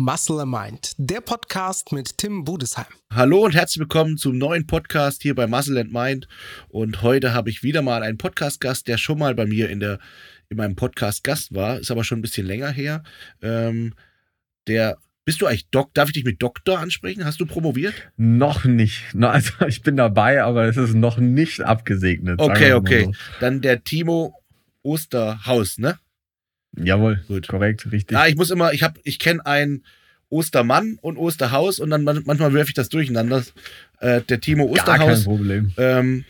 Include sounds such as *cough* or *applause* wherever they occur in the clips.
Muscle Mind, der Podcast mit Tim Budesheim. Hallo und herzlich willkommen zum neuen Podcast hier bei Muscle Mind. Und heute habe ich wieder mal einen Podcast-Gast, der schon mal bei mir in, der, in meinem Podcast Gast war, ist aber schon ein bisschen länger her. Ähm, der bist du eigentlich Doc? Darf ich dich mit Doktor ansprechen? Hast du promoviert? Noch nicht. Also *laughs* ich bin dabei, aber es ist noch nicht abgesegnet. Okay, okay. So. Dann der Timo Osterhaus, ne? Jawohl, gut. korrekt, richtig. Ja, ich muss immer, ich habe, ich kenne einen Ostermann und Osterhaus und dann manchmal werfe ich das durcheinander. Äh, der Timo Osterhaus ähm,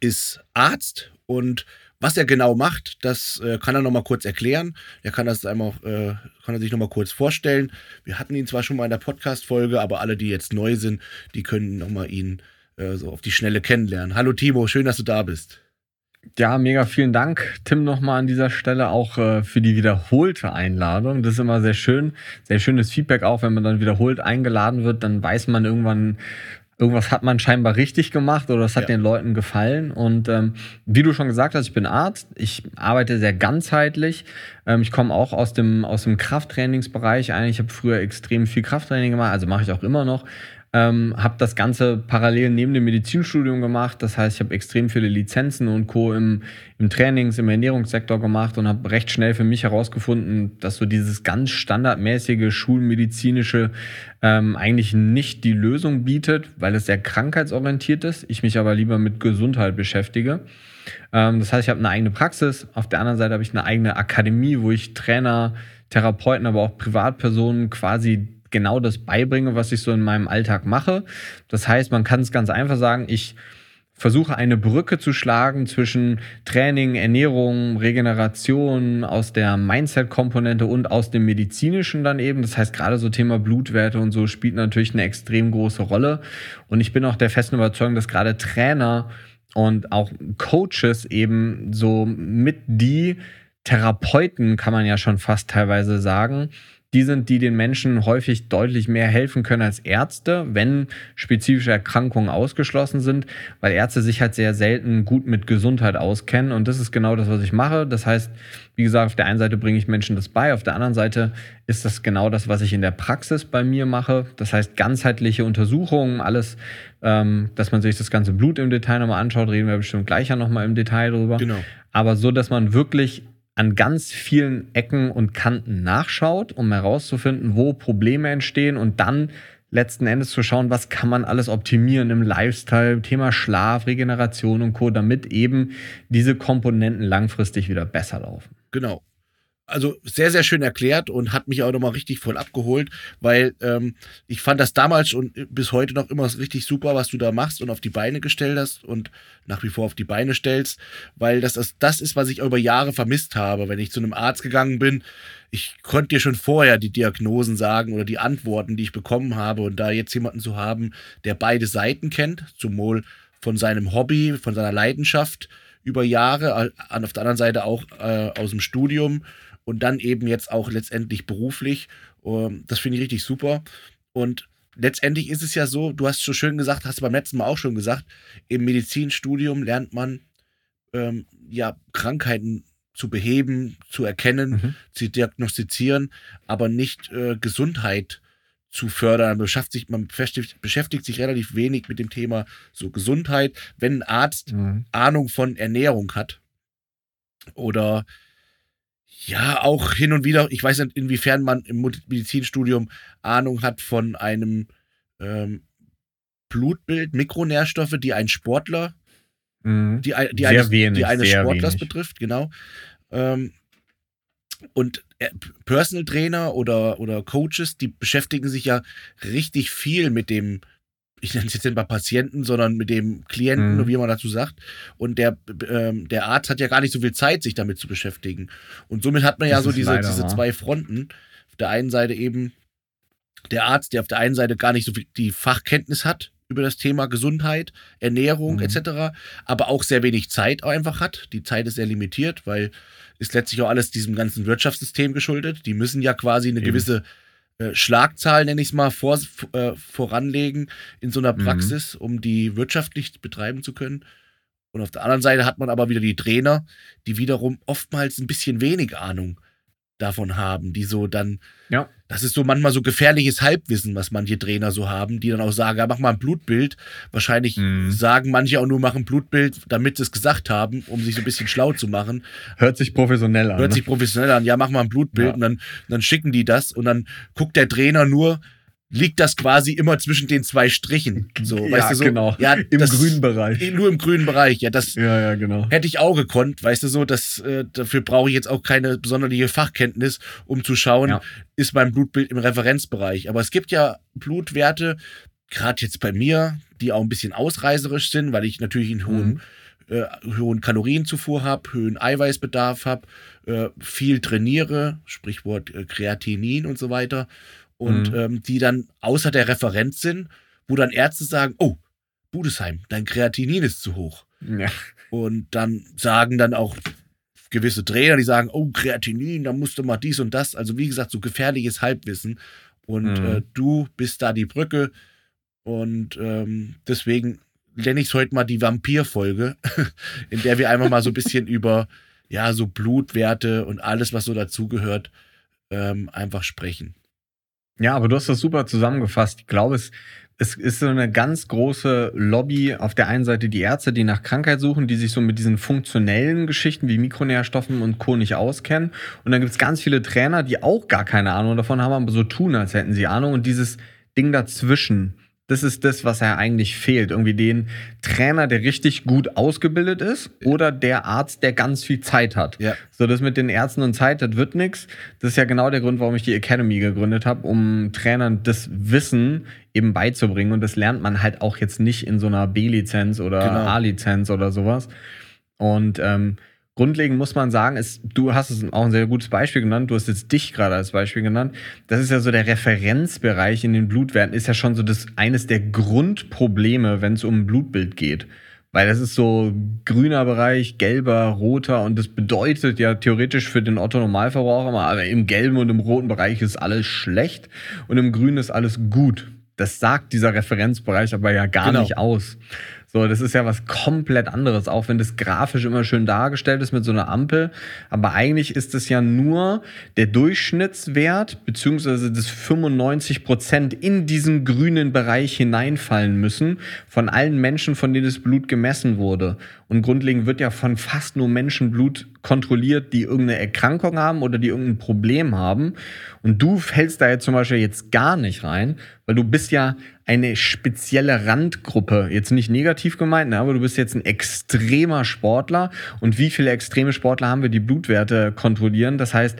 ist Arzt und was er genau macht, das äh, kann er nochmal kurz erklären. Er kann das einmal, äh, kann er sich nochmal kurz vorstellen. Wir hatten ihn zwar schon mal in der Podcast-Folge, aber alle, die jetzt neu sind, die können nochmal ihn äh, so auf die Schnelle kennenlernen. Hallo Timo, schön, dass du da bist. Ja, mega vielen Dank, Tim, nochmal an dieser Stelle auch äh, für die wiederholte Einladung. Das ist immer sehr schön, sehr schönes Feedback auch, wenn man dann wiederholt eingeladen wird, dann weiß man irgendwann, irgendwas hat man scheinbar richtig gemacht oder es hat ja. den Leuten gefallen. Und ähm, wie du schon gesagt hast, ich bin Arzt, ich arbeite sehr ganzheitlich. Ähm, ich komme auch aus dem, aus dem Krafttrainingsbereich ein. Ich habe früher extrem viel Krafttraining gemacht, also mache ich auch immer noch. Ähm, habe das Ganze parallel neben dem Medizinstudium gemacht. Das heißt, ich habe extrem viele Lizenzen und Co. im, im Trainings-, im Ernährungssektor gemacht und habe recht schnell für mich herausgefunden, dass so dieses ganz standardmäßige schulmedizinische ähm, eigentlich nicht die Lösung bietet, weil es sehr krankheitsorientiert ist. Ich mich aber lieber mit Gesundheit beschäftige. Ähm, das heißt, ich habe eine eigene Praxis. Auf der anderen Seite habe ich eine eigene Akademie, wo ich Trainer, Therapeuten, aber auch Privatpersonen quasi genau das beibringe, was ich so in meinem Alltag mache. Das heißt, man kann es ganz einfach sagen, ich versuche eine Brücke zu schlagen zwischen Training, Ernährung, Regeneration aus der Mindset-Komponente und aus dem medizinischen dann eben. Das heißt, gerade so Thema Blutwerte und so spielt natürlich eine extrem große Rolle. Und ich bin auch der festen Überzeugung, dass gerade Trainer und auch Coaches eben so mit die Therapeuten, kann man ja schon fast teilweise sagen, die sind, die den Menschen häufig deutlich mehr helfen können als Ärzte, wenn spezifische Erkrankungen ausgeschlossen sind, weil Ärzte sich halt sehr selten gut mit Gesundheit auskennen. Und das ist genau das, was ich mache. Das heißt, wie gesagt, auf der einen Seite bringe ich Menschen das bei, auf der anderen Seite ist das genau das, was ich in der Praxis bei mir mache. Das heißt, ganzheitliche Untersuchungen, alles, ähm, dass man sich das ganze Blut im Detail nochmal anschaut, reden wir bestimmt gleich ja nochmal im Detail drüber. Genau. Aber so, dass man wirklich an ganz vielen Ecken und Kanten nachschaut, um herauszufinden, wo Probleme entstehen und dann letzten Endes zu schauen, was kann man alles optimieren im Lifestyle, Thema Schlaf, Regeneration und Co., damit eben diese Komponenten langfristig wieder besser laufen. Genau also sehr, sehr schön erklärt und hat mich auch nochmal richtig voll abgeholt, weil ähm, ich fand das damals und bis heute noch immer richtig super, was du da machst und auf die Beine gestellt hast und nach wie vor auf die Beine stellst, weil das, das, das ist, was ich über Jahre vermisst habe. Wenn ich zu einem Arzt gegangen bin, ich konnte dir schon vorher die Diagnosen sagen oder die Antworten, die ich bekommen habe und da jetzt jemanden zu haben, der beide Seiten kennt, sowohl von seinem Hobby, von seiner Leidenschaft über Jahre, auf der anderen Seite auch äh, aus dem Studium und dann eben jetzt auch letztendlich beruflich. Ähm, das finde ich richtig super. Und letztendlich ist es ja so, du hast so schön gesagt, hast du beim letzten Mal auch schon gesagt, im Medizinstudium lernt man ähm, ja Krankheiten zu beheben, zu erkennen, mhm. zu diagnostizieren, aber nicht äh, Gesundheit zu fördern. Man beschäftigt, sich, man beschäftigt, beschäftigt, sich relativ wenig mit dem Thema so Gesundheit. Wenn ein Arzt mhm. Ahnung von Ernährung hat oder ja, auch hin und wieder, ich weiß nicht, inwiefern man im Medizinstudium Ahnung hat von einem ähm, Blutbild, Mikronährstoffe, die ein Sportler, mhm. die, die, eines, wenig, die eines Sportlers wenig. betrifft, genau. Ähm, und äh, Personal Trainer oder, oder Coaches, die beschäftigen sich ja richtig viel mit dem ich nenne es jetzt nicht mal Patienten, sondern mit dem Klienten, mhm. wie man dazu sagt. Und der, ähm, der Arzt hat ja gar nicht so viel Zeit, sich damit zu beschäftigen. Und somit hat man ja das so diese, diese zwei Fronten. Auf der einen Seite eben der Arzt, der auf der einen Seite gar nicht so viel die Fachkenntnis hat über das Thema Gesundheit, Ernährung mhm. etc., aber auch sehr wenig Zeit einfach hat. Die Zeit ist sehr limitiert, weil ist letztlich auch alles diesem ganzen Wirtschaftssystem geschuldet. Die müssen ja quasi eine eben. gewisse Schlagzahl, nenne ich es mal, vor, äh, voranlegen in so einer mhm. Praxis, mhm. um die wirtschaftlich betreiben zu können. Und auf der anderen Seite hat man aber wieder die Trainer, die wiederum oftmals ein bisschen wenig Ahnung davon haben, die so dann, Ja. das ist so manchmal so gefährliches Halbwissen, was manche Trainer so haben, die dann auch sagen, ja, mach mal ein Blutbild. Wahrscheinlich Mhm. sagen manche auch nur, mach ein Blutbild, damit sie es gesagt haben, um sich so ein bisschen schlau zu machen. Hört sich professionell an. Hört ne? sich professionell an, ja, mach mal ein Blutbild Ja. und dann, dann schicken die das und dann guckt der Trainer nur, liegt das quasi immer zwischen den zwei Strichen. So, *laughs* ja, weißt du so? genau. Ja, Im das- grünen Bereich. Nur im grünen Bereich, ja, das Ja, ja, genau. hätte ich auch gekonnt, weißt du so, das, äh, dafür brauche ich jetzt auch keine besondere Fachkenntnis, um zu schauen, Ja. ist mein Blutbild im Referenzbereich. Aber es gibt ja Blutwerte, gerade jetzt bei mir, die auch ein bisschen ausreißerisch sind, weil ich natürlich einen hohen, Mhm. äh, hohen Kalorienzufuhr habe, hohen Eiweißbedarf habe, äh, viel trainiere, Sprichwort äh, Kreatinin und so weiter. Und Mhm. ähm, die dann außer der Referenz sind, wo dann Ärzte sagen, oh, Budesheim, dein Kreatinin ist zu hoch. Ja. Und dann sagen dann auch gewisse Trainer, die sagen, oh, Kreatinin, da musst du mal dies und das. Also wie gesagt, so gefährliches Halbwissen. Und Mhm. äh, du bist da die Brücke. Und ähm, deswegen nenne ich es heute mal die Vampir-Folge, *laughs* in der wir einfach mal so ein bisschen *laughs* über ja, so Blutwerte und alles, was so dazugehört, ähm, einfach sprechen. Ja, aber du hast das super zusammengefasst. Ich glaube, es, es ist so eine ganz große Lobby. Auf der einen Seite die Ärzte, die nach Krankheit suchen, die sich so mit diesen funktionellen Geschichten wie Mikronährstoffen und Co. nicht auskennen. Und dann gibt es ganz viele Trainer, die auch gar keine Ahnung davon haben, aber so tun, als hätten sie Ahnung. Und dieses Ding dazwischen, das ist das, was ja eigentlich fehlt. Irgendwie den Trainer, der richtig gut ausgebildet ist oder der Arzt, der ganz viel Zeit hat. Ja. So, das mit den Ärzten und Zeit, das wird nix. Das ist ja genau der Grund, warum ich die Academy gegründet habe, um Trainern das Wissen eben beizubringen. Und das lernt man halt auch jetzt nicht in so einer B-Lizenz oder Genau. A-Lizenz oder sowas. Und ähm, grundlegend muss man sagen, ist, du hast es auch ein sehr gutes Beispiel genannt, du hast jetzt dich gerade als Beispiel genannt. Das ist ja so der Referenzbereich in den Blutwerten, ist ja schon so das eines der Grundprobleme, wenn es um ein Blutbild geht. Weil das ist so grüner Bereich, gelber, roter und das bedeutet ja theoretisch für den Otto-Normalverbraucher mal, aber im gelben und im roten Bereich ist alles schlecht und im grünen ist alles gut. Das sagt dieser Referenzbereich aber ja gar Genau. nicht aus. So, das ist ja was komplett anderes, auch wenn das grafisch immer schön dargestellt ist mit so einer Ampel. Aber eigentlich ist es ja nur der Durchschnittswert, beziehungsweise das 95 Prozent in diesen grünen Bereich hineinfallen müssen von allen Menschen, von denen das Blut gemessen wurde. Und grundlegend wird ja von fast nur Menschen Blut kontrolliert, die irgendeine Erkrankung haben oder die irgendein Problem haben. Und du fällst da jetzt zum Beispiel jetzt gar nicht rein, weil du bist ja eine spezielle Randgruppe. Jetzt nicht negativ gemeint, ne, aber du bist jetzt ein extremer Sportler. Und wie viele extreme Sportler haben wir, die Blutwerte kontrollieren? Das heißt,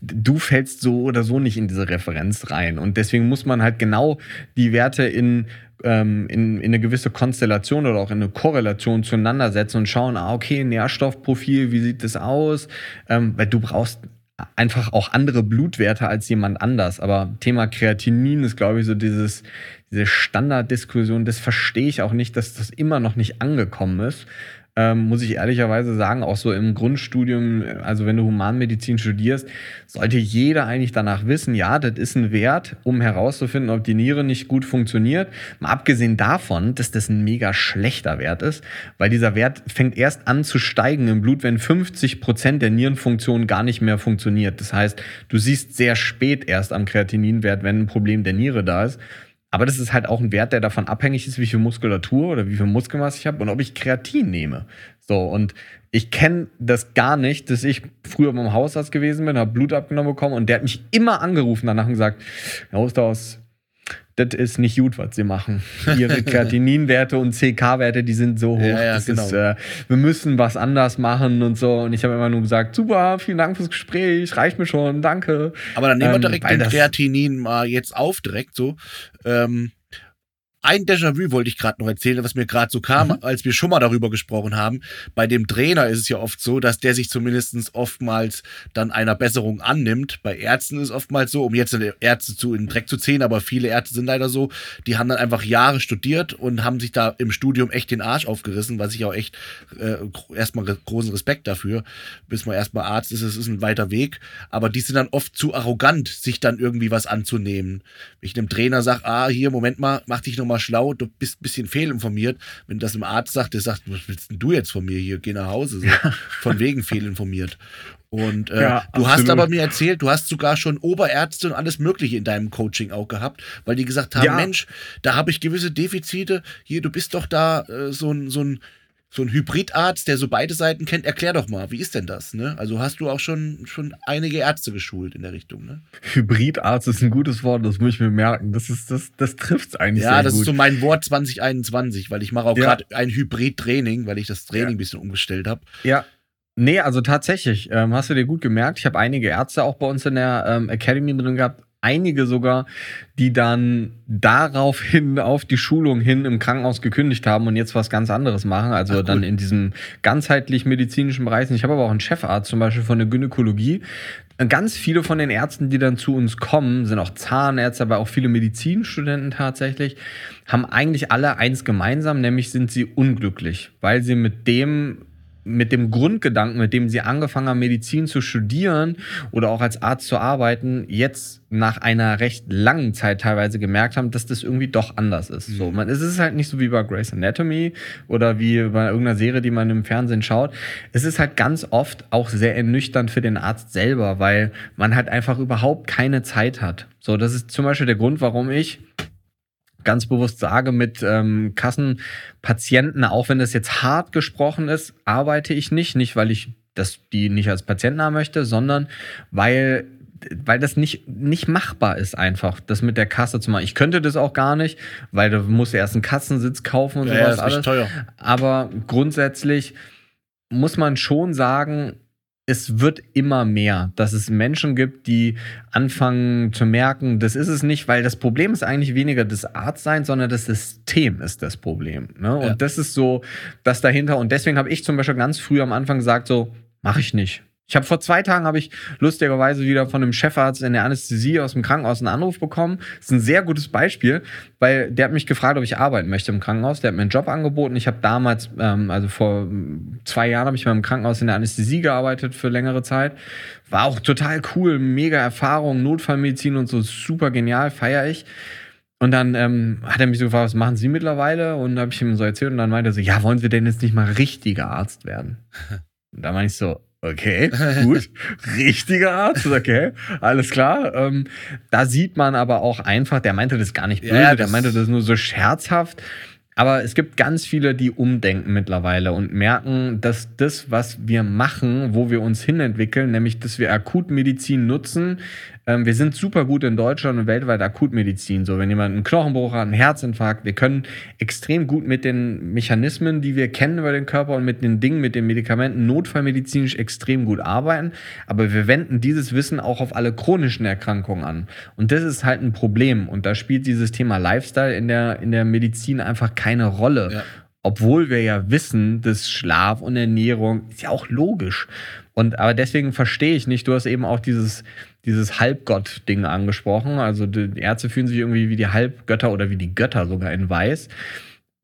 du fällst so oder so nicht in diese Referenz rein. Und deswegen muss man halt genau die Werte in, ähm, in, in eine gewisse Konstellation oder auch in eine Korrelation zueinander setzen und schauen, ah, okay, Nährstoffprofil, wie sieht das aus? Ähm, weil du brauchst einfach auch andere Blutwerte als jemand anders. Aber Thema Kreatinin ist, glaube ich, so dieses, diese Standarddiskussion, das verstehe ich auch nicht, dass das immer noch nicht angekommen ist. Ähm, muss ich ehrlicherweise sagen, auch so im Grundstudium, also wenn du Humanmedizin studierst, sollte jeder eigentlich danach wissen, ja, das ist ein Wert, um herauszufinden, ob die Niere nicht gut funktioniert. Mal abgesehen davon, dass das ein mega schlechter Wert ist, weil dieser Wert fängt erst an zu steigen im Blut, wenn 50 Prozent der Nierenfunktion gar nicht mehr funktioniert. Das heißt, du siehst sehr spät erst am Kreatininwert, wenn ein Problem der Niere da ist. Aber das ist halt auch ein Wert, der davon abhängig ist, wie viel Muskulatur oder wie viel Muskelmasse ich habe und ob ich Kreatin nehme. So, und ich kenne das gar nicht, dass ich früher beim Hausarzt gewesen bin, habe Blut abgenommen bekommen und der hat mich immer angerufen danach und gesagt, Herr Osterhaus, das ist nicht gut, was Sie machen. Ihre *laughs* Kreatininwerte und CK-Werte, die sind so hoch. Ja, ja, genau. ist, äh, wir müssen was anders machen und so. Und ich habe immer nur gesagt, super, vielen Dank fürs Gespräch, reicht mir schon, danke. Aber dann nehmen wir Ähm, direkt weil den Kreatinin mal jetzt auf, direkt so. Ähm, ein Déjà-vu wollte ich gerade noch erzählen, was mir gerade so kam, Mhm. als wir schon mal darüber gesprochen haben. Bei dem Trainer ist es ja oft so, dass der sich zumindest oftmals dann einer Besserung annimmt. Bei Ärzten ist es oftmals so, um jetzt Ärzte zu in den Dreck zu ziehen, aber viele Ärzte sind leider so, die haben dann einfach Jahre studiert und haben sich da im Studium echt den Arsch aufgerissen, was ich auch echt äh, erstmal großen Respekt dafür, bis man erstmal Arzt ist, es ist ein weiter Weg. Aber die sind dann oft zu arrogant, sich dann irgendwie was anzunehmen. Wenn ich einem Trainer sage, ah, hier, Moment mal, mach dich nochmal mal schlau, du bist ein bisschen fehlinformiert. Wenn das ein Arzt sagt, der sagt, was willst denn du jetzt von mir hier? Geh nach Hause. So. Von wegen fehlinformiert. Und äh, Ja, du hast aber mir erzählt, du hast sogar schon Oberärzte und alles Mögliche in deinem Coaching auch gehabt, weil die gesagt haben, Ja. Mensch, da habe ich gewisse Defizite. Hier, du bist doch da äh, so ein, so ein so ein Hybridarzt, der so beide Seiten kennt, erklär doch mal, wie ist denn das? Ne? Also hast du auch schon, schon einige Ärzte geschult in der Richtung, ne? Hybridarzt ist ein gutes Wort, das muss ich mir merken. Das, ist, das, das trifft es eigentlich Ja, das gut. ist so mein Wort 2021, weil ich mache auch Ja. gerade ein Hybrid-Training, weil ich das Training Ja. ein bisschen umgestellt habe. Ja. Nee, also tatsächlich, ähm, hast du dir gut gemerkt. Ich habe einige Ärzte auch bei uns in der ähm, Academy drin gehabt. Einige sogar, die dann daraufhin auf die Schulung hin im Krankenhaus gekündigt haben und jetzt was ganz anderes machen. Also Ach, dann in diesem ganzheitlich medizinischen Bereich. Ich habe aber auch einen Chefarzt zum Beispiel von der Gynäkologie. Ganz viele von den Ärzten, die dann zu uns kommen, sind auch Zahnärzte, aber auch viele Medizinstudenten tatsächlich, haben eigentlich alle eins gemeinsam, nämlich sind sie unglücklich, weil sie mit dem mit dem Grundgedanken, mit dem sie angefangen haben, Medizin zu studieren oder auch als Arzt zu arbeiten, jetzt nach einer recht langen Zeit teilweise gemerkt haben, dass das irgendwie doch anders ist. So, man, es ist halt nicht so wie bei Grey's Anatomy oder wie bei irgendeiner Serie, die man im Fernsehen schaut. Es ist halt ganz oft auch sehr ernüchternd für den Arzt selber, weil man halt einfach überhaupt keine Zeit hat. So, das ist zum Beispiel der Grund, warum ich ganz bewusst sage, mit ähm, Kassenpatienten, auch wenn das jetzt hart gesprochen ist, arbeite ich nicht. Nicht, weil ich das, die nicht als Patienten haben möchte, sondern weil weil das nicht, nicht machbar ist, einfach, das mit der Kasse zu machen. Ich könnte das auch gar nicht, weil du musst erst einen Kassensitz kaufen und Ja, ja, sowas ist alles. teuer. Aber grundsätzlich muss man schon sagen, es wird immer mehr, dass es Menschen gibt, die anfangen zu merken, das ist es nicht, weil das Problem ist eigentlich weniger das Arztsein, sondern das System ist das Problem. Ne? Und Ja. das ist so das dahinter. Und deswegen habe ich zum Beispiel ganz früh am Anfang gesagt, so, mache ich nicht. Ich habe vor zwei Tagen habe ich lustigerweise wieder von einem Chefarzt in der Anästhesie aus dem Krankenhaus einen Anruf bekommen. Das ist ein sehr gutes Beispiel, weil der hat mich gefragt, ob ich arbeiten möchte im Krankenhaus. Der hat mir einen Job angeboten. Ich habe damals, ähm, also vor zwei Jahren, habe ich mal im Krankenhaus in der Anästhesie gearbeitet für längere Zeit. War auch total cool, mega Erfahrung, Notfallmedizin und so, super genial, feiere ich. Und dann ähm, hat er mich so gefragt, was machen Sie mittlerweile? Und habe ich ihm so erzählt und dann meinte er so, ja, wollen Sie denn jetzt nicht mal richtiger Arzt werden? *laughs* Und da meine ich so, okay, *laughs* gut, richtiger Arzt, okay, alles klar. Ähm, da sieht man aber auch einfach, der meinte das gar nicht böse, ja, der meinte das nur so scherzhaft. Aber es gibt ganz viele, die umdenken mittlerweile und merken, dass das, was wir machen, wo wir uns hinentwickeln, nämlich, dass wir Akutmedizin nutzen, ähm, wir sind super gut in Deutschland und weltweit Akutmedizin. So, wenn jemand einen Knochenbruch hat, einen Herzinfarkt, wir können extrem gut mit den Mechanismen, die wir kennen über den Körper und mit den Dingen, mit den Medikamenten notfallmedizinisch extrem gut arbeiten. Aber wir wenden dieses Wissen auch auf alle chronischen Erkrankungen an. Und das ist halt ein Problem. Und da spielt dieses Thema Lifestyle in der, in der Medizin einfach keine Rolle. Ja. Obwohl wir ja wissen, dass Schlaf und Ernährung ist ja auch logisch. Und aber deswegen verstehe ich nicht, du hast eben auch dieses, dieses Halbgott-Ding angesprochen. Also die Ärzte fühlen sich irgendwie wie die Halbgötter oder wie die Götter sogar in Weiß.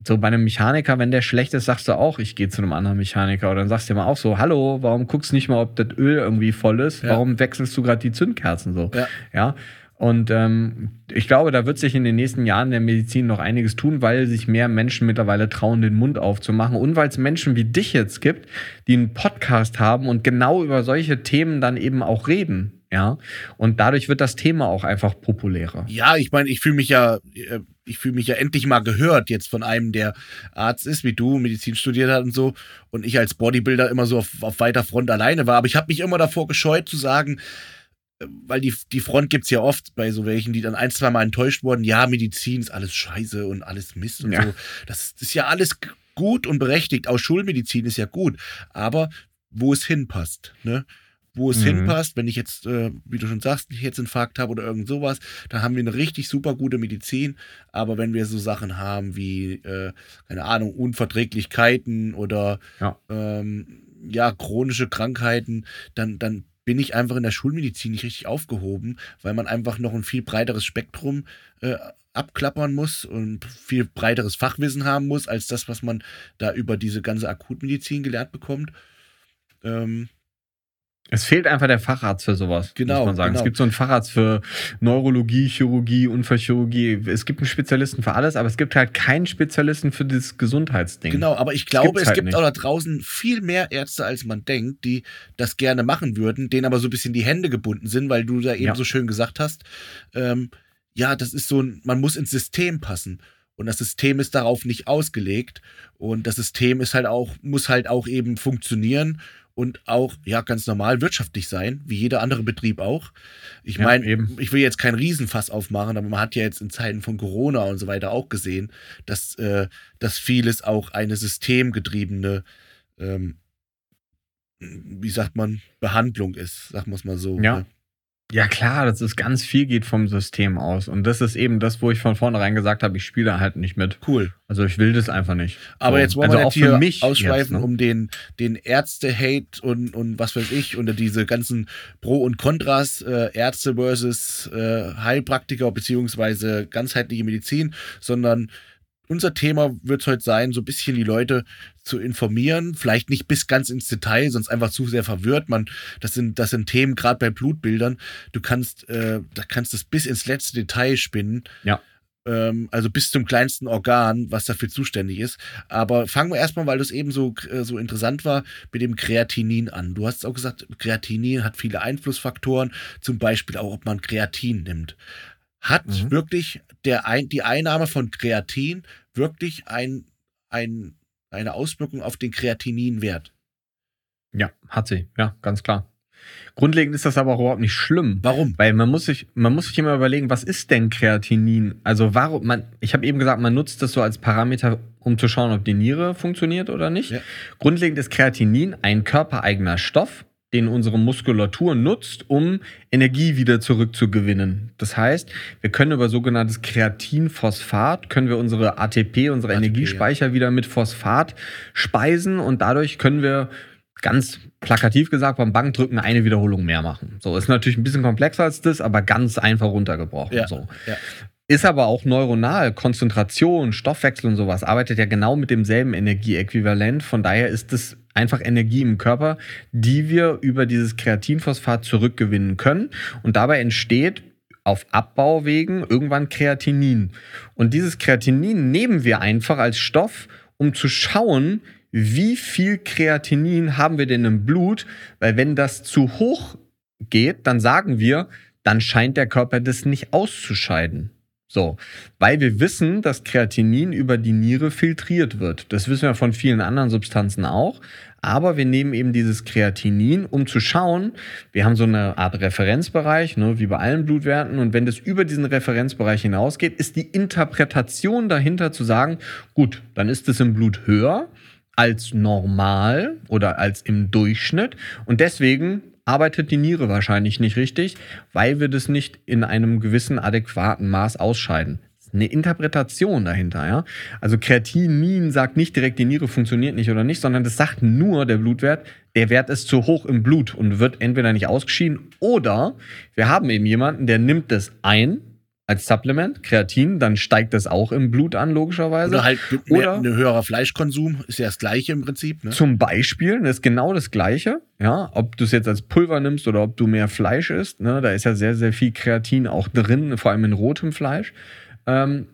So bei einem Mechaniker, wenn der schlecht ist, sagst du auch, ich gehe zu einem anderen Mechaniker. Oder dann sagst du mal auch so, hallo, warum guckst du nicht mal, ob das Öl irgendwie voll ist? Ja. Warum wechselst du gerade die Zündkerzen so? Ja. ja? Und ähm, ich glaube, da wird sich in den nächsten Jahren der Medizin noch einiges tun, weil sich mehr Menschen mittlerweile trauen, den Mund aufzumachen. Und weil es Menschen wie dich jetzt gibt, die einen Podcast haben und genau über solche Themen dann eben auch reden. Ja. Und dadurch wird das Thema auch einfach populärer. Ja, ich meine, ich fühle mich ja, äh, ich fühle mich ja endlich mal gehört jetzt von einem, der Arzt ist, wie du, Medizin studiert hat und so. Und ich als Bodybuilder immer so auf, auf weiter Front alleine war. Aber ich habe mich immer davor gescheut zu sagen, äh, weil die, die Front gibt's ja oft bei so welchen, die dann ein, zwei Mal enttäuscht wurden, ja, Medizin ist alles scheiße und alles Mist und Ja. so. Das ist ja alles gut und berechtigt. Auch Schulmedizin ist ja gut. Aber wo es hinpasst, ne? Wo es Mhm. hinpasst, wenn ich jetzt, äh, wie du schon sagst, einen Herzinfarkt habe oder irgend sowas, dann haben wir eine richtig super gute Medizin. Aber wenn wir so Sachen haben wie, äh, keine Ahnung, Unverträglichkeiten oder Ja. ähm, ja, chronische Krankheiten, dann, dann bin ich einfach in der Schulmedizin nicht richtig aufgehoben, weil man einfach noch ein viel breiteres Spektrum äh, abklappern muss und viel breiteres Fachwissen haben muss, als das, was man da über diese ganze Akutmedizin gelernt bekommt. Ähm, Es fehlt einfach der Facharzt für sowas, Genau, muss man sagen. genau. Es gibt so einen Facharzt für Neurologie, Chirurgie, Unfallchirurgie. Es gibt einen Spezialisten für alles, aber es gibt halt keinen Spezialisten für das Gesundheitsding. Genau, aber ich glaube, es halt gibt nicht. auch da draußen viel mehr Ärzte, als man denkt, die das gerne machen würden, denen aber so ein bisschen die Hände gebunden sind, weil du da eben Ja. so schön gesagt hast, ähm, ja, das ist so ein, man muss ins System passen. Und das System ist darauf nicht ausgelegt. Und das System ist halt auch, muss halt auch eben funktionieren und auch, ja, ganz normal wirtschaftlich sein, wie jeder andere Betrieb auch. Ich Ja, meine, ich will jetzt keinen Riesenfass aufmachen, aber man hat ja jetzt in Zeiten von Corona und so weiter auch gesehen, dass, äh, dass vieles auch eine systemgetriebene, ähm, wie sagt man, Behandlung ist, sagen wir es mal so. Ja. ne? Ja, klar, das ist ganz viel geht vom System aus. Und das ist eben das, wo ich von vornherein gesagt habe, ich spiele da halt nicht mit. Cool. Also ich will das einfach nicht. Aber So. jetzt wollen also wir auch für mich ausschweifen jetzt, ne? um den, den Ärzte-Hate und, und was weiß ich, und diese ganzen Pro und Kontras, äh, Ärzte versus äh, Heilpraktiker beziehungsweise ganzheitliche Medizin, sondern unser Thema wird heute sein, so ein bisschen die Leute zu informieren, vielleicht nicht bis ganz ins Detail, sonst einfach zu sehr verwirrt. Man, das sind, das sind Themen, gerade bei Blutbildern, du kannst, äh, da kannst es bis ins letzte Detail spinnen. Ja. Ähm, also bis zum kleinsten Organ, was dafür zuständig ist. Aber fangen wir erstmal, weil das eben so, äh, so interessant war, mit dem Kreatinin an. Du hast auch gesagt, Kreatinin hat viele Einflussfaktoren, zum Beispiel auch, ob man Kreatin nimmt. Hat Mhm. wirklich der ein, die Einnahme von Kreatin wirklich ein, ein, eine Auswirkung auf den Kreatininwert? Ja, hat sie. Ja, ganz klar. Grundlegend ist das aber auch überhaupt nicht schlimm. Warum? Weil man muss sich, man muss sich immer überlegen, was ist denn Kreatinin? Also warum, man, ich habe eben gesagt, man nutzt das so als Parameter, um zu schauen, ob die Niere funktioniert oder nicht. Ja. Grundlegend ist Kreatinin ein körpereigener Stoff, den unsere Muskulatur nutzt, um Energie wieder zurückzugewinnen. Das heißt, wir können über sogenanntes Kreatinphosphat, können wir unsere ATP, unsere ATP, Energiespeicher wieder mit Phosphat speisen und dadurch können wir ganz plakativ gesagt beim Bankdrücken eine Wiederholung mehr machen. So ist natürlich ein bisschen komplexer als das, aber ganz einfach runtergebrochen. Ja, So. ja. Ist aber auch neuronal, Konzentration, Stoffwechsel und sowas, arbeitet ja genau mit demselben Energieäquivalent. Von daher ist es einfach Energie im Körper, die wir über dieses Kreatinphosphat zurückgewinnen können. Und dabei entsteht auf Abbauwegen irgendwann Kreatinin. Und dieses Kreatinin nehmen wir einfach als Stoff, um zu schauen, wie viel Kreatinin haben wir denn im Blut, weil wenn das zu hoch geht, dann sagen wir, dann scheint der Körper das nicht auszuscheiden. So, weil wir wissen, dass Kreatinin über die Niere filtriert wird. Das wissen wir von vielen anderen Substanzen auch. Aber wir nehmen eben dieses Kreatinin, um zu schauen, wir haben so eine Art Referenzbereich, ne, wie bei allen Blutwerten. Und wenn das über diesen Referenzbereich hinausgeht, ist die Interpretation dahinter zu sagen, gut, dann ist es im Blut höher als normal oder als im Durchschnitt. Und deswegen arbeitet die Niere wahrscheinlich nicht richtig, weil wir das nicht in einem gewissen adäquaten Maß ausscheiden. Eine Interpretation dahinter, ja. Also Kreatinin sagt nicht direkt, die Niere funktioniert nicht oder nicht, sondern das sagt nur der Blutwert, der Wert ist zu hoch im Blut und wird entweder nicht ausgeschieden oder wir haben eben jemanden, der nimmt das ein als Supplement, Kreatin, dann steigt das auch im Blut an, logischerweise. Oder halt mehr, Oder- ein höherer Fleischkonsum, ist ja das gleiche im Prinzip. Ne? Zum Beispiel, das ist genau das Gleiche, ja, ob du es jetzt als Pulver nimmst oder ob du mehr Fleisch isst, ne, da ist ja sehr, sehr viel Kreatin auch drin, vor allem in rotem Fleisch. Ähm,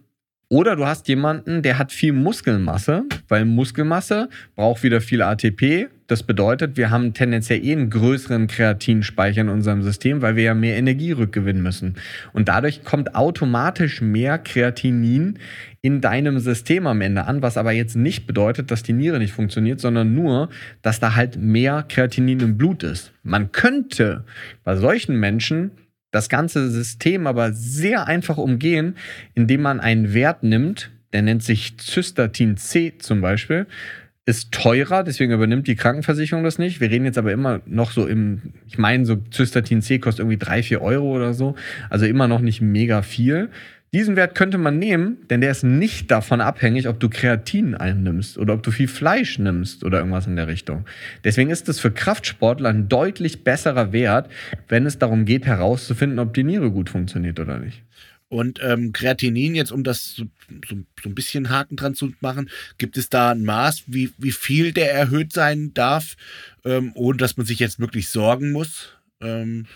oder du hast jemanden, der hat viel Muskelmasse, weil Muskelmasse braucht wieder viel ATP. Das bedeutet, wir haben tendenziell eh einen größeren Kreatinspeicher in unserem System, weil wir ja mehr Energie rückgewinnen müssen. Und dadurch kommt automatisch mehr Kreatinin in deinem System am Ende an, was aber jetzt nicht bedeutet, dass die Niere nicht funktioniert, sondern nur, dass da halt mehr Kreatinin im Blut ist. Man könnte bei solchen Menschen das ganze System aber sehr einfach umgehen, indem man einen Wert nimmt, der nennt sich Cystatin C zum Beispiel, ist teurer, deswegen übernimmt die Krankenversicherung das nicht. Wir reden jetzt aber immer noch so im, ich meine, so Cystatin C kostet irgendwie drei, vier Euro oder so, also immer noch nicht mega viel. Diesen Wert könnte man nehmen, denn der ist nicht davon abhängig, ob du Kreatin einnimmst oder ob du viel Fleisch nimmst oder irgendwas in der Richtung. Deswegen ist es für Kraftsportler ein deutlich besserer Wert, wenn es darum geht, herauszufinden, ob die Niere gut funktioniert oder nicht. Und ähm, Kreatinin, jetzt um das so, so, so, ein bisschen Haken dran zu machen, gibt es da ein Maß, wie, wie viel der erhöht sein darf, ähm, ohne dass man sich jetzt wirklich sorgen muss? Ähm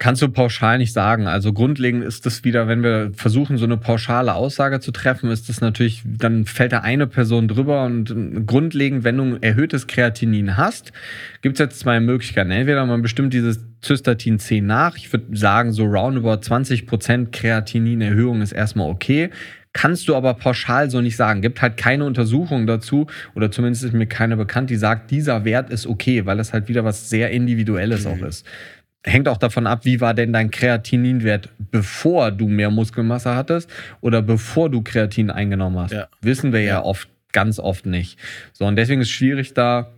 Kannst du pauschal nicht sagen. Also grundlegend ist das wieder, wenn wir versuchen, so eine pauschale Aussage zu treffen, ist das natürlich, dann fällt da eine Person drüber und grundlegend, wenn du ein erhöhtes Kreatinin hast, gibt es jetzt zwei Möglichkeiten. Entweder man bestimmt dieses Cystatin C nach. Ich würde sagen, so roundabout 20% Kreatininerhöhung ist erstmal okay. Kannst du aber pauschal so nicht sagen. Gibt halt keine Untersuchung dazu oder zumindest ist mir keine bekannt, die sagt, dieser Wert ist okay, weil es halt wieder was sehr Individuelles mhm. auch ist hängt auch davon ab, wie war denn dein Kreatininwert, bevor du mehr Muskelmasse hattest oder bevor du Kreatin eingenommen hast. Ja. Wissen wir ja. ja oft, ganz oft nicht. So, und deswegen ist es schwierig, da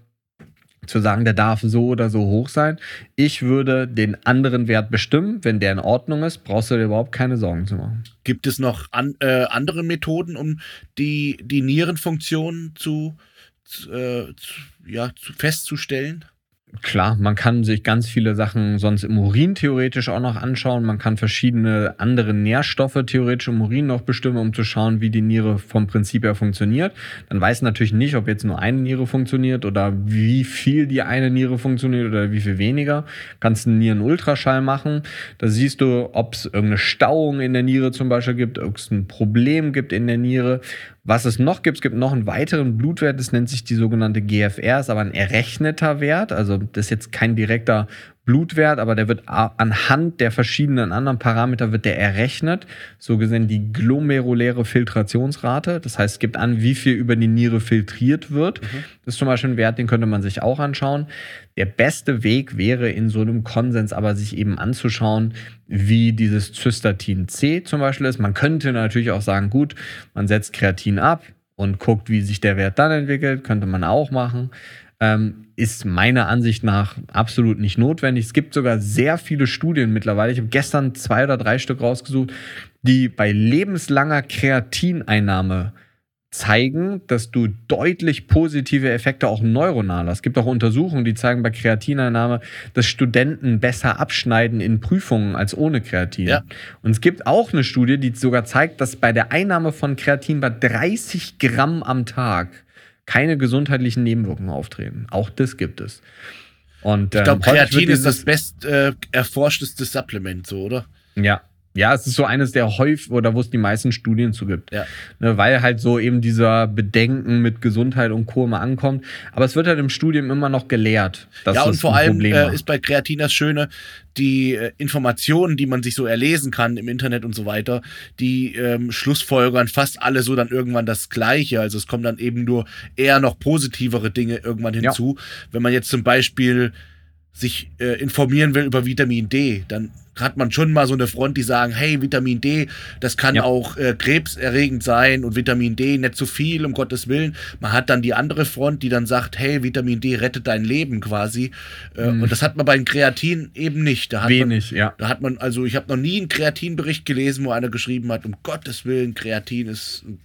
zu sagen, der darf so oder so hoch sein. Ich würde den anderen Wert bestimmen. Wenn der in Ordnung ist, brauchst du dir überhaupt keine Sorgen zu machen. Gibt es noch an, äh, andere Methoden, um die, die Nierenfunktion zu, äh, zu, ja, zu festzustellen? Klar, man kann sich ganz viele Sachen sonst im Urin theoretisch auch noch anschauen. Man kann verschiedene andere Nährstoffe theoretisch im Urin noch bestimmen, um zu schauen, wie die Niere vom Prinzip her funktioniert. Dann weiß natürlich nicht, ob jetzt nur eine Niere funktioniert oder wie viel die eine Niere funktioniert oder wie viel weniger. Kannst einen Nierenultraschall machen. Da siehst du, ob es irgendeine Stauung in der Niere zum Beispiel gibt, ob es ein Problem gibt in der Niere. Was es noch gibt, es gibt noch einen weiteren Blutwert, das nennt sich die sogenannte GFR, ist aber ein errechneter Wert. Also das ist jetzt kein direkter Blutwert, aber der wird anhand der verschiedenen anderen Parameter wird der errechnet. So gesehen die glomeruläre Filtrationsrate. Das heißt, es gibt an, wie viel über die Niere filtriert wird. Mhm. Das ist zum Beispiel ein Wert, den könnte man sich auch anschauen. Der beste Weg wäre in so einem Konsens aber sich eben anzuschauen, wie dieses Cystatin C zum Beispiel ist. Man könnte natürlich auch sagen, gut, man setzt Kreatin ab und guckt, wie sich der Wert dann entwickelt. Könnte man auch machen ähm, ist meiner Ansicht nach absolut nicht notwendig. Es gibt sogar sehr viele Studien mittlerweile. Ich habe gestern zwei oder drei Stück rausgesucht, die bei lebenslanger Kreatineinnahme zeigen, dass du deutlich positive Effekte auch neuronal hast. Es gibt auch Untersuchungen, die zeigen bei Kreatineinnahme, dass Studenten besser abschneiden in Prüfungen als ohne Kreatin. Ja. Und es gibt auch eine Studie, die sogar zeigt, dass bei der Einnahme von Kreatin bei 30 Gramm am Tag keine gesundheitlichen Nebenwirkungen auftreten. Auch das gibt es. Und, ich glaube, ähm, Kreatin ist das best äh, erforschteste Supplement, so, oder? Ja, ja, es ist so eines der häufig oder wo es die meisten Studien zu gibt. Ja. Ne, weil halt so eben dieser Bedenken mit Gesundheit und Co. immer ankommt. Aber es wird halt im Studium immer noch gelehrt. ja, und vor allem äh, ist bei Kreatin das Schöne, die äh, Informationen, die man sich so erlesen kann im Internet und so weiter, die ähm, schlussfolgern fast alle so dann irgendwann das Gleiche. Also es kommen dann eben nur eher noch positivere Dinge irgendwann hinzu. Ja. Wenn man jetzt zum Beispiel sich äh, informieren will über Vitamin D, dann hat man schon mal so eine Front, die sagen, hey, Vitamin D, das kann ja. auch äh, krebserregend sein und Vitamin D nicht zu viel, um Gottes Willen. Man hat dann die andere Front, die dann sagt, hey, Vitamin D rettet dein Leben quasi. Äh, mhm. Und das hat man bei den Kreatin eben nicht. Da Wenig, man, ja. Da hat man, also ich habe noch nie einen Kreatinbericht gelesen, wo einer geschrieben hat, um Gottes Willen, Kreatin ist ein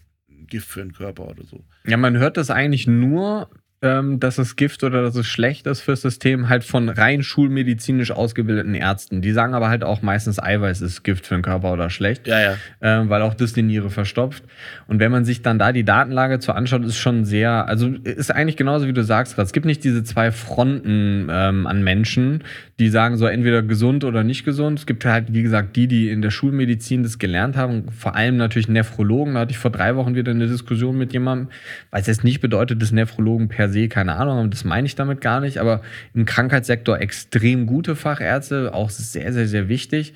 Gift für den Körper oder so. Ja, man hört das eigentlich nur, ähm, dass es Gift oder dass es schlecht ist fürs System, halt von rein schulmedizinisch ausgebildeten Ärzten. Die sagen aber halt auch meistens, Eiweiß ist Gift für den Körper oder schlecht, ja, ja. Ähm, weil auch das die Niere verstopft. Und wenn man sich dann da die Datenlage zu anschaut, ist schon sehr, also ist eigentlich genauso wie du sagst gerade. Es gibt nicht diese zwei Fronten ähm, an Menschen, die sagen so entweder gesund oder nicht gesund. Es gibt halt, wie gesagt, die, die in der Schulmedizin das gelernt haben, vor allem natürlich Nephrologen. Da hatte ich vor drei Wochen wieder eine Diskussion mit jemandem, weil es jetzt nicht bedeutet, dass Nephrologen per se, keine Ahnung, das meine ich damit gar nicht, aber im Krankheitssektor extrem gute Fachärzte, auch sehr, sehr, sehr wichtig.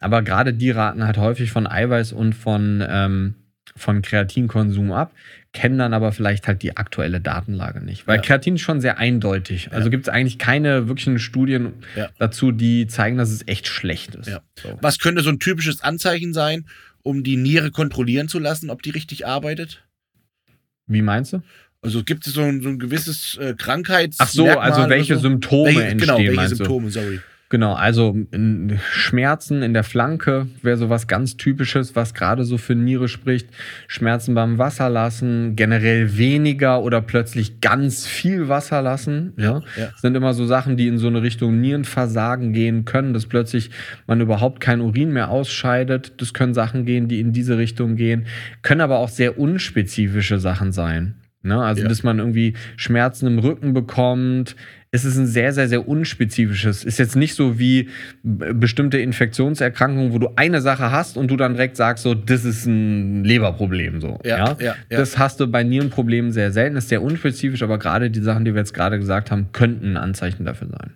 Aber gerade die raten halt häufig von Eiweiß und von, ähm, von Kreatinkonsum ab, kennen dann aber vielleicht halt die aktuelle Datenlage nicht. Weil ja. Kreatin ist schon sehr eindeutig. Also ja. gibt es eigentlich keine wirklichen Studien ja. dazu, die zeigen, dass es echt schlecht ist. So. Was könnte so ein typisches Anzeichen sein, um die Niere kontrollieren zu lassen, ob die richtig arbeitet? Wie meinst du? Also gibt es so ein, so ein gewisses äh, Krankheits. Ach so, also welche so? Symptome welche, entstehen? Genau, welche Symptome, du? sorry. Genau, also Schmerzen in der Flanke wäre so was ganz Typisches, was gerade so für Niere spricht. Schmerzen beim Wasserlassen, generell weniger oder plötzlich ganz viel Wasser lassen. Ja, Ja. sind immer so Sachen, die in so eine Richtung Nierenversagen gehen können, dass plötzlich man überhaupt kein Urin mehr ausscheidet. Das können Sachen gehen, die in diese Richtung gehen, können aber auch sehr unspezifische Sachen sein. Ne? Also, Ja. dass man irgendwie Schmerzen im Rücken bekommt. Es ist ein sehr, sehr, sehr unspezifisches. Ist jetzt nicht so wie bestimmte Infektionserkrankungen, wo du eine Sache hast und du dann direkt sagst, so, das ist ein Leberproblem. So, Ja, ja. Das hast du bei Nierenproblemen sehr selten, ist sehr unspezifisch, aber gerade die Sachen, die wir jetzt gerade gesagt haben, könnten ein Anzeichen dafür sein.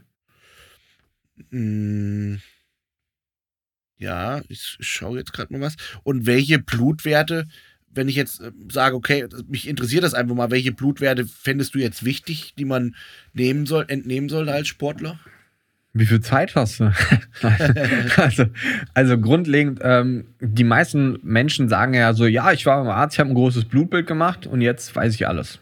Mm. Ja, ich schaue jetzt gerade mal was. Und welche Blutwerte, wenn ich jetzt äh, sage, okay, mich interessiert das einfach mal, welche Blutwerte fändest du jetzt wichtig, die man nehmen soll, entnehmen sollte als Sportler? Wie viel Zeit hast du? *laughs* also, also grundlegend, ähm, die meisten Menschen sagen ja so, ja, ich war beim Arzt, ich habe ein großes Blutbild gemacht und jetzt weiß ich alles.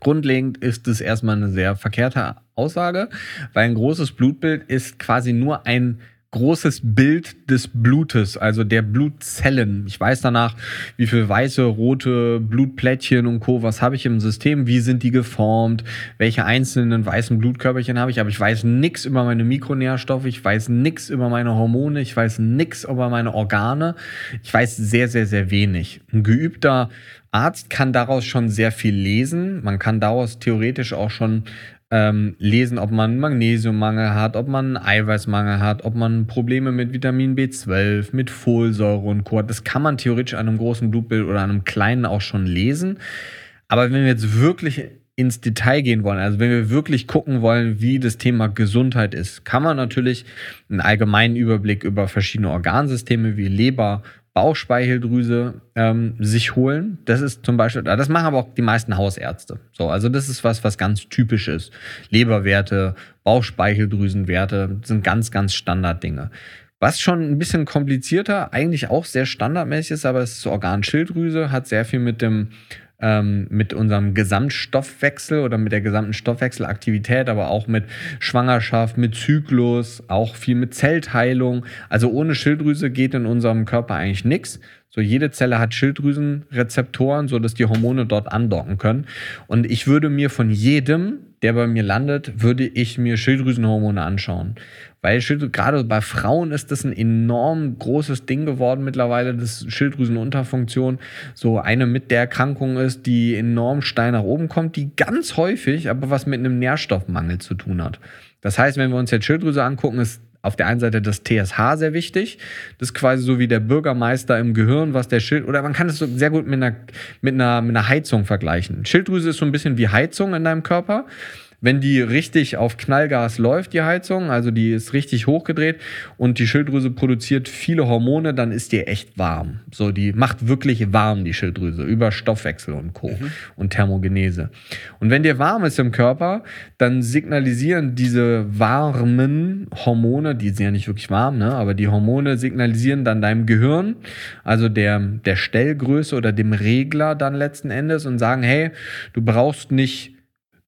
Grundlegend ist es erstmal eine sehr verkehrte Aussage, weil ein großes Blutbild ist quasi nur ein großes Bild des Blutes, also der Blutzellen. Ich weiß danach, wie viel weiße, rote Blutplättchen und Co. Was habe ich im System? Wie sind die geformt? Welche einzelnen weißen Blutkörperchen habe ich? Aber ich weiß nichts über meine Mikronährstoffe. Ich weiß nichts über meine Hormone. Ich weiß nichts über meine Organe. Ich weiß sehr, sehr, sehr wenig. Ein geübter Arzt kann daraus schon sehr viel lesen. Man kann daraus theoretisch auch schon ähm, lesen, ob man Magnesiummangel hat, ob man Eiweißmangel hat, ob man Probleme mit Vitamin B12, mit Folsäure und Co. Das kann man theoretisch an einem großen Blutbild oder an einem kleinen auch schon lesen. Aber wenn wir jetzt wirklich ins Detail gehen wollen, also wenn wir wirklich gucken wollen, wie das Thema Gesundheit ist, kann man natürlich einen allgemeinen Überblick über verschiedene Organsysteme wie Leber, Bauchspeicheldrüse ähm, sich holen. Das ist zum Beispiel, das machen aber auch die meisten Hausärzte. So, also das ist was, was ganz typisch ist. Leberwerte, Bauchspeicheldrüsenwerte sind ganz, ganz Standarddinge. Was schon ein bisschen komplizierter, eigentlich auch sehr standardmäßig ist, aber es ist Organschilddrüse, hat sehr viel mit dem ähm, mit unserem Gesamtstoffwechsel oder mit der gesamten Stoffwechselaktivität, aber auch mit Schwangerschaft, mit Zyklus, auch viel mit Zellteilung. Also ohne Schilddrüse geht in unserem Körper eigentlich nichts. So jede Zelle hat Schilddrüsenrezeptoren, so dass die Hormone dort andocken können. Und ich würde mir von jedem, der bei mir landet, würde ich mir Schilddrüsenhormone anschauen. Weil Schild, gerade bei Frauen ist das ein enorm großes Ding geworden mittlerweile, das Schilddrüsenunterfunktion so eine mit der Erkrankung ist, die enorm steil nach oben kommt, die ganz häufig aber was mit einem Nährstoffmangel zu tun hat. Das heißt, wenn wir uns jetzt Schilddrüse angucken, ist auf der einen Seite das TSH sehr wichtig. Das ist quasi so wie der Bürgermeister im Gehirn, was der Schild, oder man kann es so sehr gut mit einer, mit einer, mit einer Heizung vergleichen. Schilddrüse ist so ein bisschen wie Heizung in deinem Körper. Wenn die richtig auf Knallgas läuft, die Heizung, also die ist richtig hochgedreht und die Schilddrüse produziert viele Hormone, dann ist die echt warm. So, die macht wirklich warm, die Schilddrüse, über Stoffwechsel und Co. und Thermogenese. Und wenn dir warm ist im Körper, dann signalisieren diese warmen Hormone, die sind ja nicht wirklich warm, ne? aber die Hormone signalisieren dann deinem Gehirn, also der, der Stellgröße oder dem Regler dann letzten Endes und sagen, hey, du brauchst nicht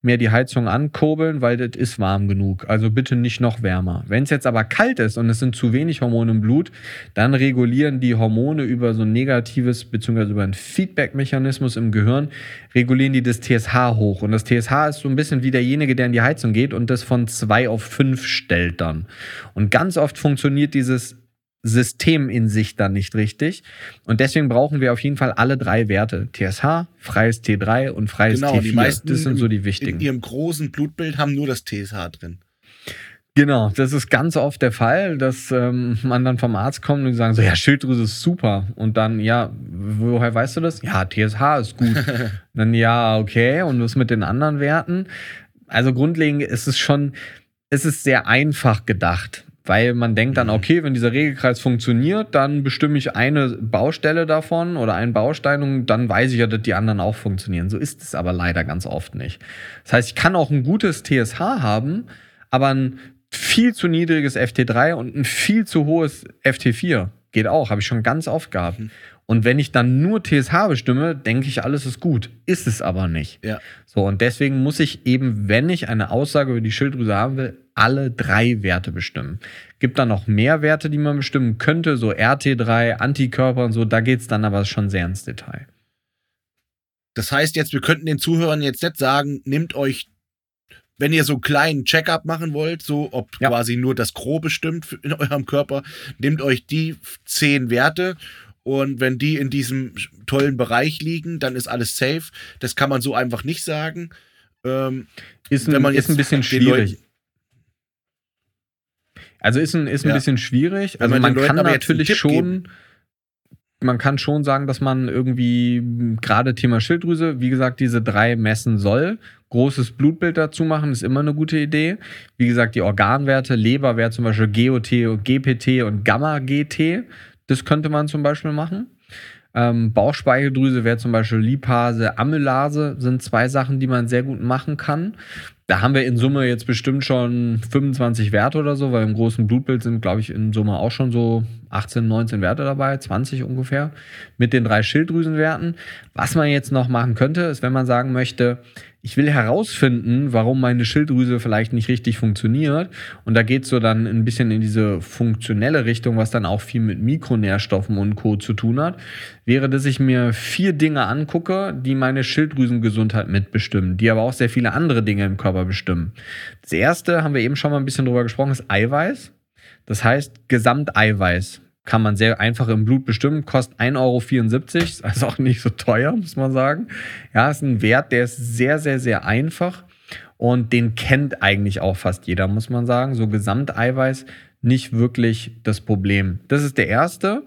mehr die Heizung ankurbeln, weil das ist warm genug. Also bitte nicht noch wärmer. Wenn es jetzt aber kalt ist und es sind zu wenig Hormone im Blut, dann regulieren die Hormone über so ein negatives beziehungsweise über einen Feedback-Mechanismus im Gehirn, regulieren die das TSH hoch. Und das TSH ist so ein bisschen wie derjenige, der in die Heizung geht und das von zwei auf fünf stellt dann. Und ganz oft funktioniert dieses System in sich dann nicht richtig. Und deswegen brauchen wir auf jeden Fall alle drei Werte. TSH, freies T3 und freies Genau, T4. die meisten das sind so die in wichtigen. ihrem großen Blutbild haben nur das TSH drin. Genau, das ist ganz oft der Fall, dass ähm, man dann vom Arzt kommt und die sagen so, ja, Schilddrüse ist super. Und dann, ja, woher weißt du das? Ja, TSH ist gut. *laughs* dann, ja, okay. Und was mit den anderen Werten? Also grundlegend ist es schon, es ist sehr einfach gedacht. Weil man denkt dann, okay, wenn dieser Regelkreis funktioniert, dann bestimme ich eine Baustelle davon oder einen Baustein und dann weiß ich ja, dass die anderen auch funktionieren. So ist es aber leider ganz oft nicht. Das heißt, ich kann auch ein gutes TSH haben, aber ein viel zu niedriges FT3 und ein viel zu hohes FT4 geht auch, habe ich schon ganz oft gehabt. Und wenn ich dann nur TSH bestimme, denke ich, alles ist gut. Ist es aber nicht. Ja. So, und deswegen muss ich eben, wenn ich eine Aussage über die Schilddrüse haben will, alle drei Werte bestimmen. Gibt da noch mehr Werte, die man bestimmen könnte, so RT3, Antikörper und so, da geht es dann aber schon sehr ins Detail. Das heißt jetzt, wir könnten den Zuhörern jetzt nicht sagen, nehmt euch, wenn ihr so einen kleinen Check-up machen wollt, so ob Ja. quasi nur das Grobe stimmt in eurem Körper, nehmt euch die zehn Werte und wenn die in diesem tollen Bereich liegen, dann ist alles safe. Das kann man so einfach nicht sagen. Ähm, Ist ein, Wenn man ist ein bisschen schwierig. Leuten- Also ist ein, ist ein Ja. bisschen schwierig. Also man man, kann natürlich schon, man kann schon sagen, dass man irgendwie gerade Thema Schilddrüse, wie gesagt, diese drei messen soll. Großes Blutbild dazu machen, ist immer eine gute Idee. Wie gesagt, die Organwerte, Leber wäre zum Beispiel GOT, und GPT und Gamma-GT. Das könnte man zum Beispiel machen. Ähm, Bauchspeicheldrüse wäre zum Beispiel Lipase, Amylase, sind zwei Sachen, die man sehr gut machen kann. Da haben wir in Summe jetzt bestimmt schon 25 Werte oder so, weil im großen Blutbild sind, glaube ich, in Summe auch schon so 18, 19 Werte dabei, 20 ungefähr, mit den drei Schilddrüsenwerten. Was man jetzt noch machen könnte, ist, wenn man sagen möchte, ich will herausfinden, warum meine Schilddrüse vielleicht nicht richtig funktioniert. Und da geht es so dann ein bisschen in diese funktionelle Richtung, was dann auch viel mit Mikronährstoffen und Co. zu tun hat, wäre, dass ich mir vier Dinge angucke, die meine Schilddrüsengesundheit mitbestimmen, die aber auch sehr viele andere Dinge im Körper bestimmen. Das erste, haben wir eben schon mal ein bisschen drüber gesprochen, ist Eiweiß. Das heißt, Gesamteiweiß kann man sehr einfach im Blut bestimmen, kostet 1,74 Euro, *laughs* ist also auch nicht so teuer, muss man sagen. Ja, ist ein Wert, der ist sehr, sehr, sehr einfach und den kennt eigentlich auch fast jeder, muss man sagen. So Gesamteiweiß nicht wirklich das Problem. Das ist der erste.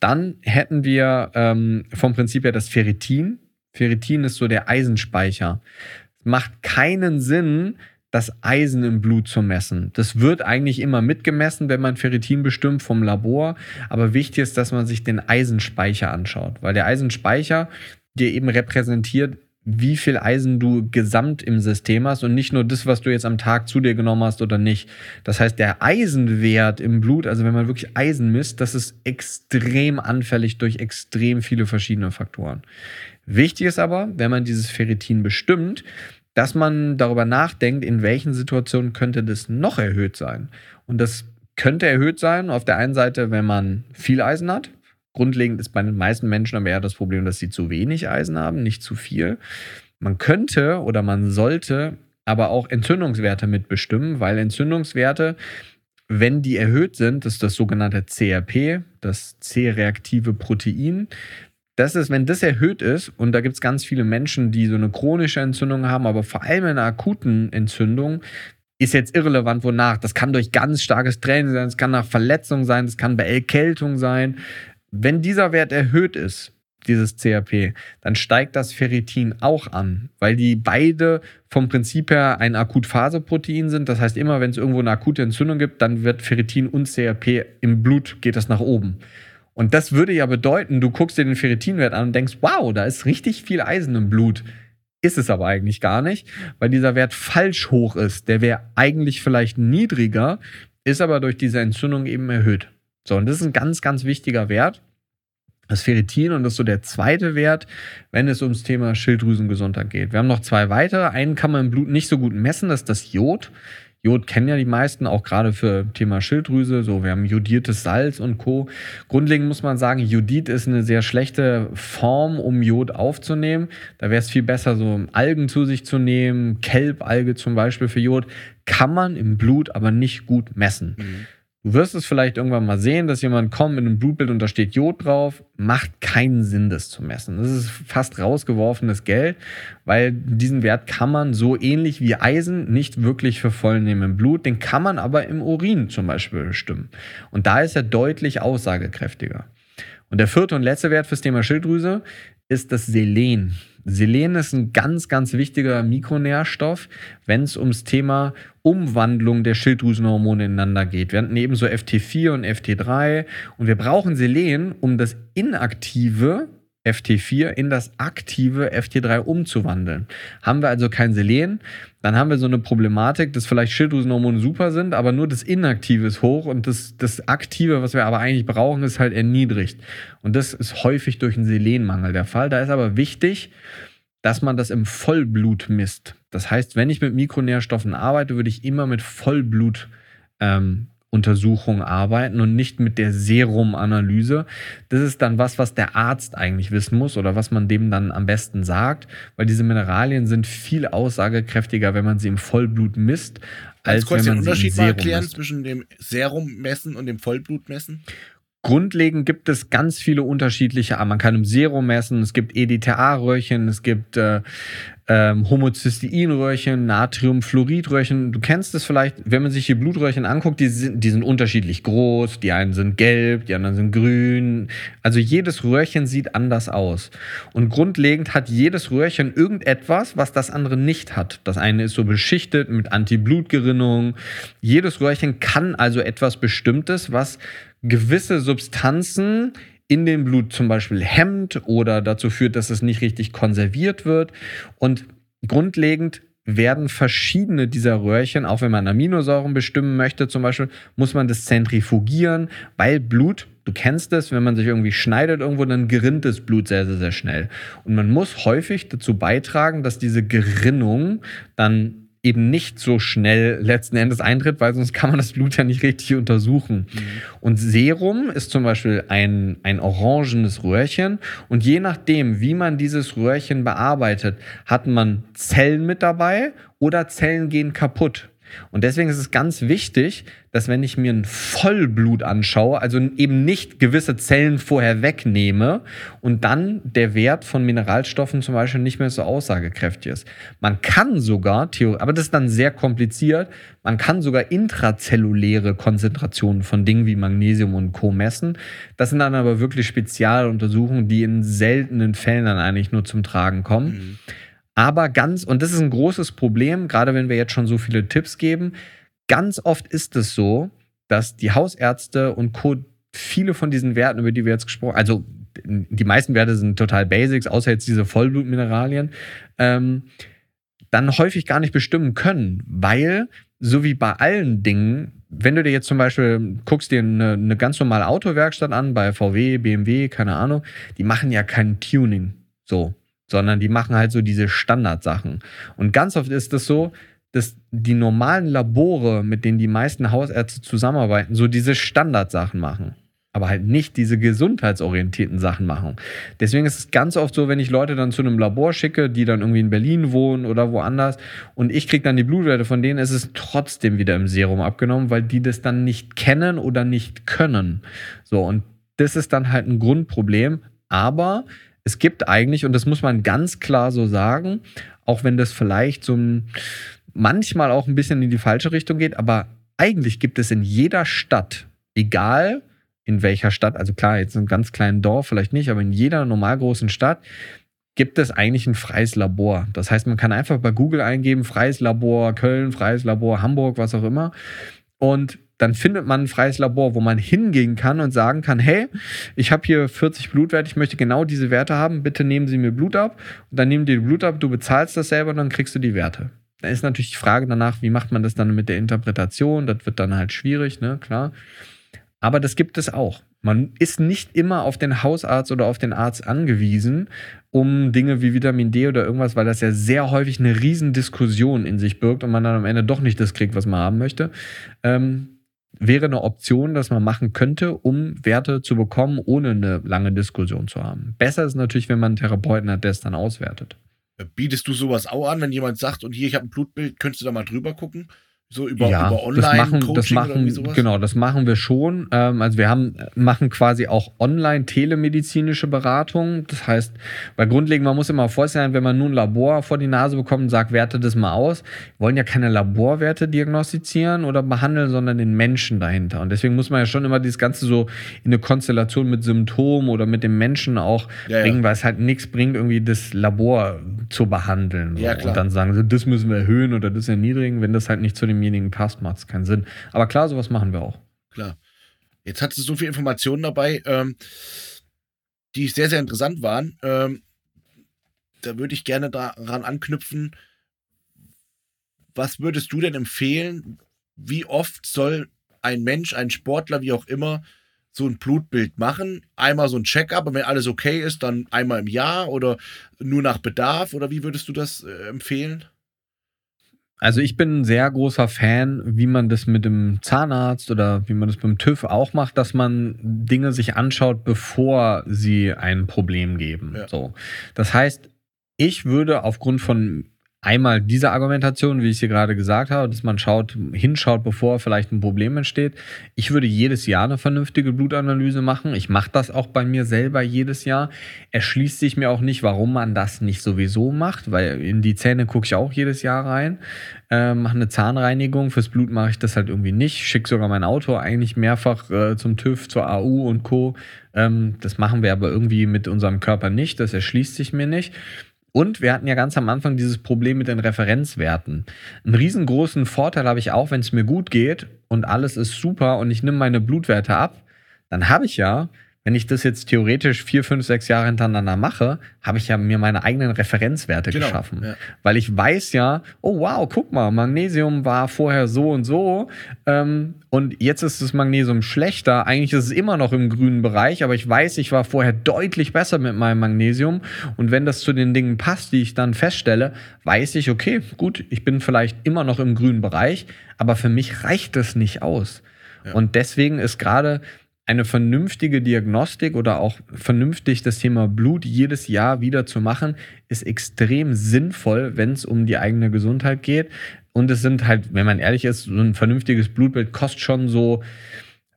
Dann hätten wir ähm, vom Prinzip her das Ferritin. Ferritin ist so der Eisenspeicher. Macht keinen Sinn, das Eisen im Blut zu messen. Das wird eigentlich immer mitgemessen, wenn man Ferritin bestimmt vom Labor. Aber wichtig ist, dass man sich den Eisenspeicher anschaut, weil der Eisenspeicher dir eben repräsentiert, wie viel Eisen du gesamt im System hast und nicht nur das, was du jetzt am Tag zu dir genommen hast oder nicht. Das heißt, der Eisenwert im Blut, also wenn man wirklich Eisen misst, das ist extrem anfällig durch extrem viele verschiedene Faktoren. Wichtig ist aber, wenn man dieses Ferritin bestimmt, dass man darüber nachdenkt, in welchen Situationen könnte das noch erhöht sein. Und das könnte erhöht sein, auf der einen Seite, wenn man viel Eisen hat. Grundlegend ist bei den meisten Menschen aber eher das Problem, dass sie zu wenig Eisen haben, nicht zu viel. Man könnte oder man sollte aber auch Entzündungswerte mitbestimmen, weil Entzündungswerte, wenn die erhöht sind, das ist das sogenannte CRP, das C-reaktive Protein. Das ist, wenn das erhöht ist, und da gibt es ganz viele Menschen, die so eine chronische Entzündung haben, aber vor allem eine akuten Entzündung, ist jetzt irrelevant, wonach. Das kann durch ganz starkes Training sein, es kann nach Verletzung sein, es kann bei Erkältung sein. Wenn dieser Wert erhöht ist, dieses CRP, dann steigt das Ferritin auch an, weil die beide vom Prinzip her ein Akutphaseprotein sind. Das heißt, immer wenn es irgendwo eine akute Entzündung gibt, dann wird Ferritin und CRP im Blut, geht das nach oben. Und das würde ja bedeuten, du guckst dir den Ferritinwert an und denkst, wow, da ist richtig viel Eisen im Blut. Ist es aber eigentlich gar nicht, weil dieser Wert falsch hoch ist. Der wäre eigentlich vielleicht niedriger, ist aber durch diese Entzündung eben erhöht. So, und das ist ein ganz, ganz wichtiger Wert. Das Ferritin und das ist so der zweite Wert, wenn es ums Thema Schilddrüsengesundheit geht. Wir haben noch zwei weitere. Einen kann man im Blut nicht so gut messen, das ist das Jod. Jod kennen ja die meisten, auch gerade für Thema Schilddrüse. So, wir haben jodiertes Salz und Co. Grundlegend muss man sagen, Jodid ist eine sehr schlechte Form, um Jod aufzunehmen. Da wäre es viel besser, so Algen zu sich zu nehmen. Kelbalge zum Beispiel für Jod kann man im Blut aber nicht gut messen. Mhm. Du wirst es vielleicht irgendwann mal sehen, dass jemand kommt mit einem Blutbild und da steht Jod drauf. Macht keinen Sinn, das zu messen. Das ist fast rausgeworfenes Geld, weil diesen Wert kann man so ähnlich wie Eisen nicht wirklich für voll nehmen im Blut. Den kann man aber im Urin zum Beispiel bestimmen. Und da ist er deutlich aussagekräftiger. Und der vierte und letzte Wert fürs Thema Schilddrüse ist das Selen. Selen ist ein ganz, ganz wichtiger Mikronährstoff, wenn es ums Thema Umwandlung der Schilddrüsenhormone ineinander geht. Wir hatten ebenso FT4 und FT3 und wir brauchen Selen, um das inaktive FT4 in das aktive FT3 umzuwandeln. Haben wir also kein Selen, dann haben wir so eine Problematik, dass vielleicht Schilddrüsenhormone super sind, aber nur das Inaktive ist hoch und das, das Aktive, was wir aber eigentlich brauchen, ist halt erniedrigt. Und das ist häufig durch einen Selenmangel der Fall. Da ist aber wichtig, dass man das im Vollblut misst. Das heißt, wenn ich mit Mikronährstoffen arbeite, würde ich immer mit Vollblut ähm, Untersuchung arbeiten und nicht mit der Serumanalyse. Das ist dann was, was der Arzt eigentlich wissen muss oder was man dem dann am besten sagt, weil diese Mineralien sind viel aussagekräftiger, wenn man sie im Vollblut misst, als Kannst kurz wenn man den Unterschied sie im mal Serum erklären misst. zwischen dem Serummessen und dem Vollblutmessen? Grundlegend gibt es ganz viele unterschiedliche, man kann im Serum messen, es gibt EDTA-Röhrchen, es gibt äh, ähm, Homozysteinröhrchen, Natriumfluoridröhrchen. Du kennst es vielleicht, wenn man sich die Blutröhrchen anguckt, die sind, die sind unterschiedlich groß. Die einen sind gelb, die anderen sind grün. Also jedes Röhrchen sieht anders aus. Und grundlegend hat jedes Röhrchen irgendetwas, was das andere nicht hat. Das eine ist so beschichtet mit Antiblutgerinnung. Jedes Röhrchen kann also etwas Bestimmtes, was gewisse Substanzen in dem Blut zum Beispiel hemmt oder dazu führt, dass es nicht richtig konserviert wird. Und grundlegend werden verschiedene dieser Röhrchen, auch wenn man Aminosäuren bestimmen möchte, zum Beispiel, muss man das zentrifugieren, weil Blut, du kennst es, wenn man sich irgendwie schneidet irgendwo, dann gerinnt das Blut sehr, sehr, sehr schnell. Und man muss häufig dazu beitragen, dass diese Gerinnung dann eben nicht so schnell letzten Endes eintritt, weil sonst kann man das Blut ja nicht richtig untersuchen. Und Serum ist zum Beispiel ein, ein orangenes Röhrchen und je nachdem, wie man dieses Röhrchen bearbeitet, hat man Zellen mit dabei oder Zellen gehen kaputt. Und deswegen ist es ganz wichtig, dass wenn ich mir ein Vollblut anschaue, also eben nicht gewisse Zellen vorher wegnehme und dann der Wert von Mineralstoffen zum Beispiel nicht mehr so aussagekräftig ist. Man kann sogar, aber das ist dann sehr kompliziert, man kann sogar intrazelluläre Konzentrationen von Dingen wie Magnesium und Co. messen. Das sind dann aber wirklich Spezialuntersuchungen, die in seltenen Fällen dann eigentlich nur zum Tragen kommen. Aber ganz, und das ist ein großes Problem, gerade wenn wir jetzt schon so viele Tipps geben, ganz oft ist es so, dass die Hausärzte und Co. viele von diesen Werten, über die wir jetzt gesprochen haben, also die meisten Werte sind total Basics, außer jetzt diese Vollblutmineralien, ähm, dann häufig gar nicht bestimmen können, weil, so wie bei allen Dingen, wenn du dir jetzt zum Beispiel guckst dir eine, eine ganz normale Autowerkstatt an, bei VW, BMW, keine Ahnung, die machen ja kein Tuning, so, sondern die machen halt so diese Standardsachen. Und ganz oft ist es so, dass die normalen Labore, mit denen die meisten Hausärzte zusammenarbeiten, so diese Standardsachen machen. Aber halt nicht diese gesundheitsorientierten Sachen machen. Deswegen ist es ganz oft so, wenn ich Leute dann zu einem Labor schicke, die dann irgendwie in Berlin wohnen oder woanders und ich kriege dann die Blutwerte von denen, ist es trotzdem wieder im Serum abgenommen, weil die das dann nicht kennen oder nicht können. So, und das ist dann halt ein Grundproblem. Aber es gibt eigentlich, und das muss man ganz klar so sagen, auch wenn das vielleicht so manchmal auch ein bisschen in die falsche Richtung geht, aber eigentlich gibt es in jeder Stadt, egal in welcher Stadt, also klar, jetzt in einem ganz kleinen Dorf vielleicht nicht, aber in jeder normal großen Stadt gibt es eigentlich ein freies Labor. Das heißt, man kann einfach bei Google eingeben, freies Labor Köln, freies Labor Hamburg, was auch immer. Und dann findet man ein freies Labor, wo man hingehen kann und sagen kann, hey, ich habe hier 40 Blutwerte, ich möchte genau diese Werte haben, bitte nehmen Sie mir Blut ab. Und dann nehmen die Blut ab, du bezahlst das selber und dann kriegst du die Werte. Da ist natürlich die Frage danach, wie macht man das dann mit der Interpretation? Das wird dann halt schwierig, ne, klar. Aber das gibt es auch. Man ist nicht immer auf den Hausarzt oder auf den Arzt angewiesen, um Dinge wie Vitamin D oder irgendwas, weil das ja sehr häufig eine Riesendiskussion in sich birgt und man dann am Ende doch nicht das kriegt, was man haben möchte. Ähm, wäre eine Option, dass man machen könnte, um Werte zu bekommen, ohne eine lange Diskussion zu haben. Besser ist natürlich, wenn man einen Therapeuten hat, der es dann auswertet. Bietest du sowas auch an, wenn jemand sagt, und hier, ich habe ein Blutbild, könntest du da mal drüber gucken? So über, ja, über das machen, das machen, genau, das machen wir schon. Ähm, also wir haben, machen quasi auch online telemedizinische Beratung. Das heißt, weil grundlegend, man muss immer vorstellen, wenn man nun ein Labor vor die Nase bekommt und sagt, werte das mal aus, wir wollen ja keine Laborwerte diagnostizieren oder behandeln, sondern den Menschen dahinter. Und deswegen muss man ja schon immer dieses Ganze so in eine Konstellation mit Symptomen oder mit dem Menschen auch Ja, ja. bringen, weil es halt nichts bringt, irgendwie das Labor zu behandeln. So. Ja, klar. Und dann sagen sie, das müssen wir erhöhen oder das erniedrigen. Wenn das halt nicht zu demjenigen passt, macht es keinen Sinn. Aber klar, sowas machen wir auch. Klar. Jetzt hast du so viel Informationen dabei. Ähm, die sehr, sehr interessant waren. Ähm, da würde ich gerne daran anknüpfen. Was würdest du denn empfehlen? Wie oft soll ein Mensch, ein Sportler, wie auch immer, so ein Blutbild machen? Einmal so ein Check-up und wenn alles okay ist, dann einmal im Jahr oder nur nach Bedarf? Oder wie würdest du das äh, empfehlen? Also ich bin ein sehr großer Fan, wie man das mit dem Zahnarzt oder wie man das beim TÜV auch macht, dass man Dinge sich anschaut, bevor sie ein Problem geben. Ja. So. Das heißt, ich würde aufgrund von einmal diese Argumentation, wie ich sie gerade gesagt habe, dass man schaut, hinschaut, bevor vielleicht ein Problem entsteht. Ich würde jedes Jahr eine vernünftige Blutanalyse machen. Ich mache das auch bei mir selber jedes Jahr. Erschließt sich mir auch nicht, warum man das nicht sowieso macht, weil in die Zähne gucke ich auch jedes Jahr rein. Äh, mache eine Zahnreinigung. Fürs Blut mache ich das halt irgendwie nicht. Schicke sogar mein Auto eigentlich mehrfach äh, zum TÜV, zur AU und Co. Ähm, das machen wir aber irgendwie mit unserem Körper nicht. Das erschließt sich mir nicht. Und wir hatten ja ganz am Anfang dieses Problem mit den Referenzwerten. Einen riesengroßen Vorteil habe ich auch, wenn es mir gut geht und alles ist super und ich nehme meine Blutwerte ab, dann habe ich ja wenn ich das jetzt theoretisch vier, fünf, sechs Jahre hintereinander mache, habe ich ja mir meine eigenen Referenzwerte genau, geschaffen. Ja. Weil ich weiß ja, oh wow, guck mal, Magnesium war vorher so und so ähm, und jetzt ist das Magnesium schlechter. Eigentlich ist es immer noch im grünen Bereich, aber ich weiß, ich war vorher deutlich besser mit meinem Magnesium. Und wenn das zu den Dingen passt, die ich dann feststelle, weiß ich, okay, gut, ich bin vielleicht immer noch im grünen Bereich, aber für mich reicht das nicht aus. Ja. Und deswegen ist gerade eine vernünftige Diagnostik oder auch vernünftig das Thema Blut jedes Jahr wieder zu machen, ist extrem sinnvoll, wenn es um die eigene Gesundheit geht. Und es sind halt, wenn man ehrlich ist, so ein vernünftiges Blutbild kostet schon so,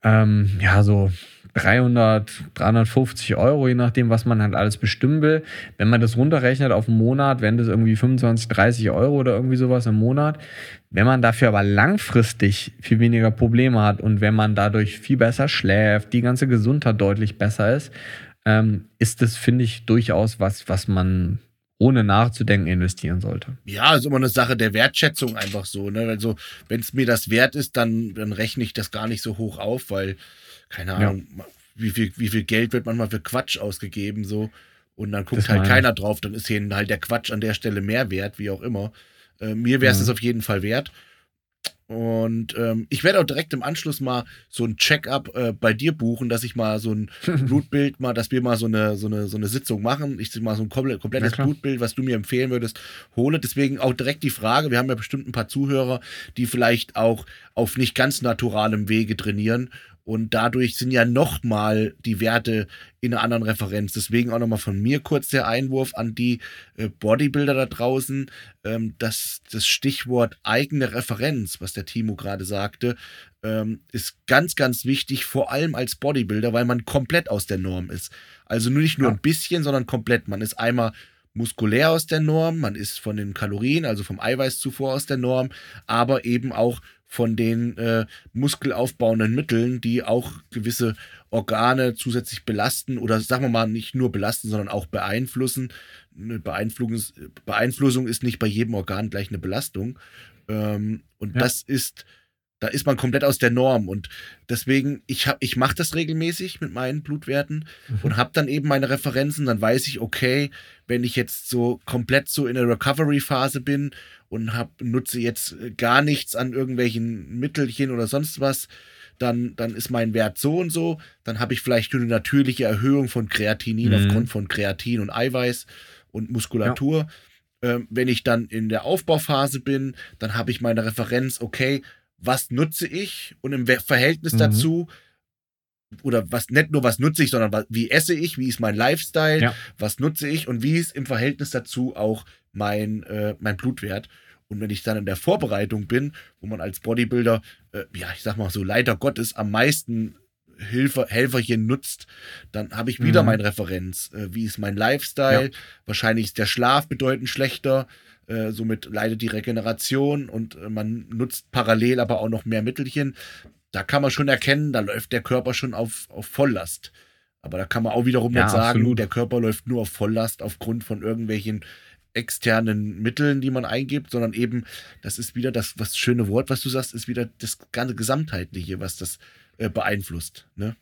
ähm, ja, so 300, 350 Euro, je nachdem, was man halt alles bestimmen will. Wenn man das runterrechnet auf einen Monat, wären das irgendwie 25, 30 Euro oder irgendwie sowas im Monat. Wenn man dafür aber langfristig viel weniger Probleme hat und wenn man dadurch viel besser schläft, die ganze Gesundheit deutlich besser ist, ähm, ist das, finde ich, durchaus was, was man ohne nachzudenken investieren sollte. Ja, ist immer eine Sache der Wertschätzung einfach so. Ne? Also, wenn es mir das wert ist, dann, dann rechne ich das gar nicht so hoch auf, weil keine Ahnung, ja. wie, viel, wie viel Geld wird manchmal für Quatsch ausgegeben, so. Und dann guckt das halt keiner drauf, dann ist hier halt der Quatsch an der Stelle mehr wert, wie auch immer. Äh, mir wäre es ja. auf jeden Fall wert. Und ähm, ich werde auch direkt im Anschluss mal so ein Check-up äh, bei dir buchen, dass ich mal so ein *laughs* Blutbild mal, dass wir mal so eine, so eine, so eine Sitzung machen. Ich mal so ein komplettes Blutbild, was du mir empfehlen würdest, hole. Deswegen auch direkt die Frage, wir haben ja bestimmt ein paar Zuhörer, die vielleicht auch auf nicht ganz naturalem Wege trainieren und dadurch sind ja nochmal die Werte in einer anderen Referenz. Deswegen auch nochmal von mir kurz der Einwurf an die äh, Bodybuilder da draußen. Ähm, dass das Stichwort eigene Referenz, was der Timo gerade sagte, ähm, ist ganz, ganz wichtig, vor allem als Bodybuilder, weil man komplett aus der Norm ist. Also nicht nur ja. ein bisschen, sondern komplett. Man ist einmal muskulär aus der Norm, man ist von den Kalorien, also vom Eiweißzufuhr aus der Norm, aber eben auch von den äh, muskelaufbauenden Mitteln, die auch gewisse Organe zusätzlich belasten oder sagen wir mal nicht nur belasten, sondern auch beeinflussen. Eine Beeinflussung, Beeinflussung ist nicht bei jedem Organ gleich eine Belastung. Ähm, und ja. das ist, da ist man komplett aus der Norm. Und deswegen, ich, ich mache das regelmäßig mit meinen Blutwerten mhm. und habe dann eben meine Referenzen. Dann weiß ich, okay, wenn ich jetzt so komplett so in der Recovery-Phase bin und hab, nutze jetzt gar nichts an irgendwelchen Mittelchen oder sonst was, dann, dann ist mein Wert so und so. Dann habe ich vielleicht nur eine natürliche Erhöhung von Kreatinin mhm. aufgrund von Kreatin und Eiweiß und Muskulatur. Ja. Ähm, wenn ich dann in der Aufbauphase bin, dann habe ich meine Referenz, okay, was nutze ich und im Verhältnis mhm. dazu, oder was nicht nur was nutze ich, sondern wie esse ich, wie ist mein Lifestyle, ja. was nutze ich und wie ist im Verhältnis dazu auch mein, äh, mein Blutwert. Und wenn ich dann in der Vorbereitung bin, wo man als Bodybuilder, äh, ja, ich sag mal so, leider Gottes am meisten Hilfe, Helferchen nutzt, dann habe ich wieder mhm. meine Referenz. Äh, wie ist mein Lifestyle? Ja. Wahrscheinlich ist der Schlaf bedeutend schlechter. Äh, somit leidet die Regeneration und äh, man nutzt parallel aber auch noch mehr Mittelchen. Da kann man schon erkennen, da läuft der Körper schon auf, auf Volllast. Aber da kann man auch wiederum ja, nicht sagen, absolut. der Körper läuft nur auf Volllast aufgrund von irgendwelchen externen Mitteln, die man eingibt, sondern eben, das ist wieder das, was schöne Wort, was du sagst, ist wieder das ganze Gesamtheitliche, was das äh, beeinflusst. Ne?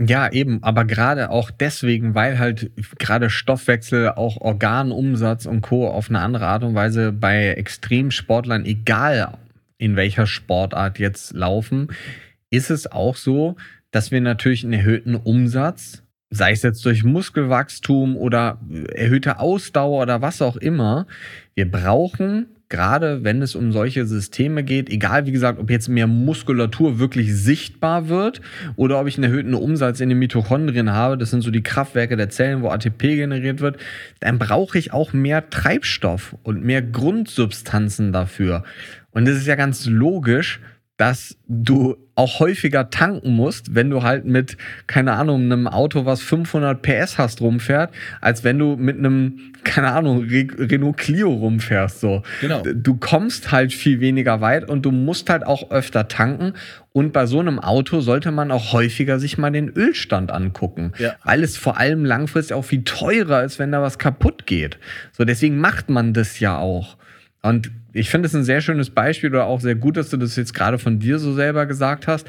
Ja, eben, aber gerade auch deswegen, weil halt gerade Stoffwechsel, auch Organumsatz und Co. auf eine andere Art und Weise bei Extremsportlern, egal in welcher Sportart jetzt laufen, ist es auch so, dass wir natürlich einen erhöhten Umsatz, sei es jetzt durch Muskelwachstum oder erhöhte Ausdauer oder was auch immer, wir brauchen gerade wenn es um solche Systeme geht, egal wie gesagt, ob jetzt mehr Muskulatur wirklich sichtbar wird oder ob ich einen erhöhten Umsatz in den Mitochondrien habe, das sind so die Kraftwerke der Zellen, wo ATP generiert wird, dann brauche ich auch mehr Treibstoff und mehr Grundsubstanzen dafür. Und das ist ja ganz logisch, dass du auch häufiger tanken musst, wenn du halt mit, keine Ahnung, einem Auto, was 500 PS hast, rumfährt, als wenn du mit einem, keine Ahnung, Re Renault Clio rumfährst, so. Genau. Du kommst halt viel weniger weit und du musst halt auch öfter tanken. Und bei so einem Auto sollte man auch häufiger sich mal den Ölstand angucken. Ja. Weil es vor allem langfristig auch viel teurer ist, wenn da was kaputt geht. So, deswegen macht man das ja auch. Und ich finde es ein sehr schönes Beispiel oder auch sehr gut, dass du das jetzt gerade von dir so selber gesagt hast,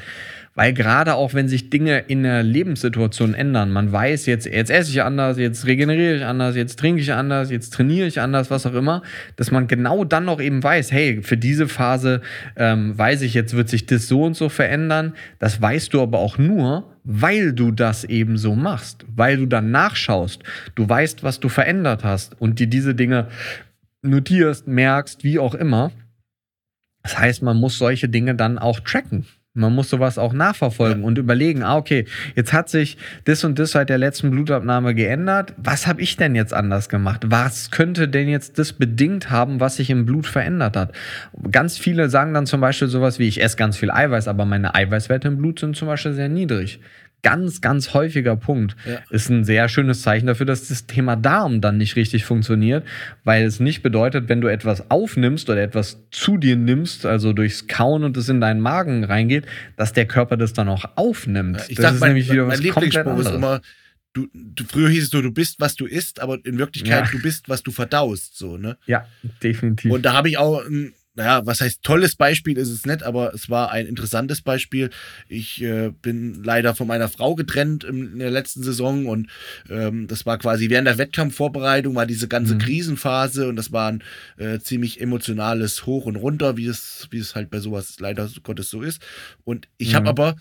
weil gerade auch wenn sich Dinge in der Lebenssituation ändern, man weiß jetzt, jetzt esse ich anders, jetzt regeneriere ich anders, jetzt trinke ich anders, jetzt trainiere ich anders, was auch immer, dass man genau dann noch eben weiß, hey, für diese Phase ähm, weiß ich, jetzt wird sich das so und so verändern. Das weißt du aber auch nur, weil du das eben so machst, weil du dann nachschaust, du weißt, was du verändert hast und dir diese Dinge notierst, merkst, wie auch immer. Das heißt, man muss solche Dinge dann auch tracken. Man muss sowas auch nachverfolgen ja. und überlegen, ah, okay, jetzt hat sich das und das seit der letzten Blutabnahme geändert. Was habe ich denn jetzt anders gemacht? Was könnte denn jetzt das bedingt haben, was sich im Blut verändert hat? Ganz viele sagen dann zum Beispiel sowas wie, ich esse ganz viel Eiweiß, aber meine Eiweißwerte im Blut sind zum Beispiel sehr niedrig ganz, ganz häufiger Punkt. Ja. Ist ein sehr schönes Zeichen dafür, dass das Thema Darm dann nicht richtig funktioniert, weil es nicht bedeutet, wenn du etwas aufnimmst oder etwas zu dir nimmst, also durchs Kauen und es in deinen Magen reingeht, dass der Körper das dann auch aufnimmt. Ja, ich das sag, ist mein, nämlich wieder mein was Lieblingsspruch ist immer, Du, du, früher hieß es so, du bist, was du isst, aber in Wirklichkeit, ja. du bist, was du verdaust, so, ne? Ja, definitiv. Und da habe ich auch ein naja, was heißt tolles Beispiel ist es nicht, aber es war ein interessantes Beispiel. Ich äh, bin leider von meiner Frau getrennt in, der letzten Saison und ähm, das war quasi während der Wettkampfvorbereitung war diese ganze mhm. Krisenphase und das war ein äh, ziemlich emotionales Hoch und runter, wie es, wie es halt bei sowas leider Gottes so ist. Und ich mhm. habe aber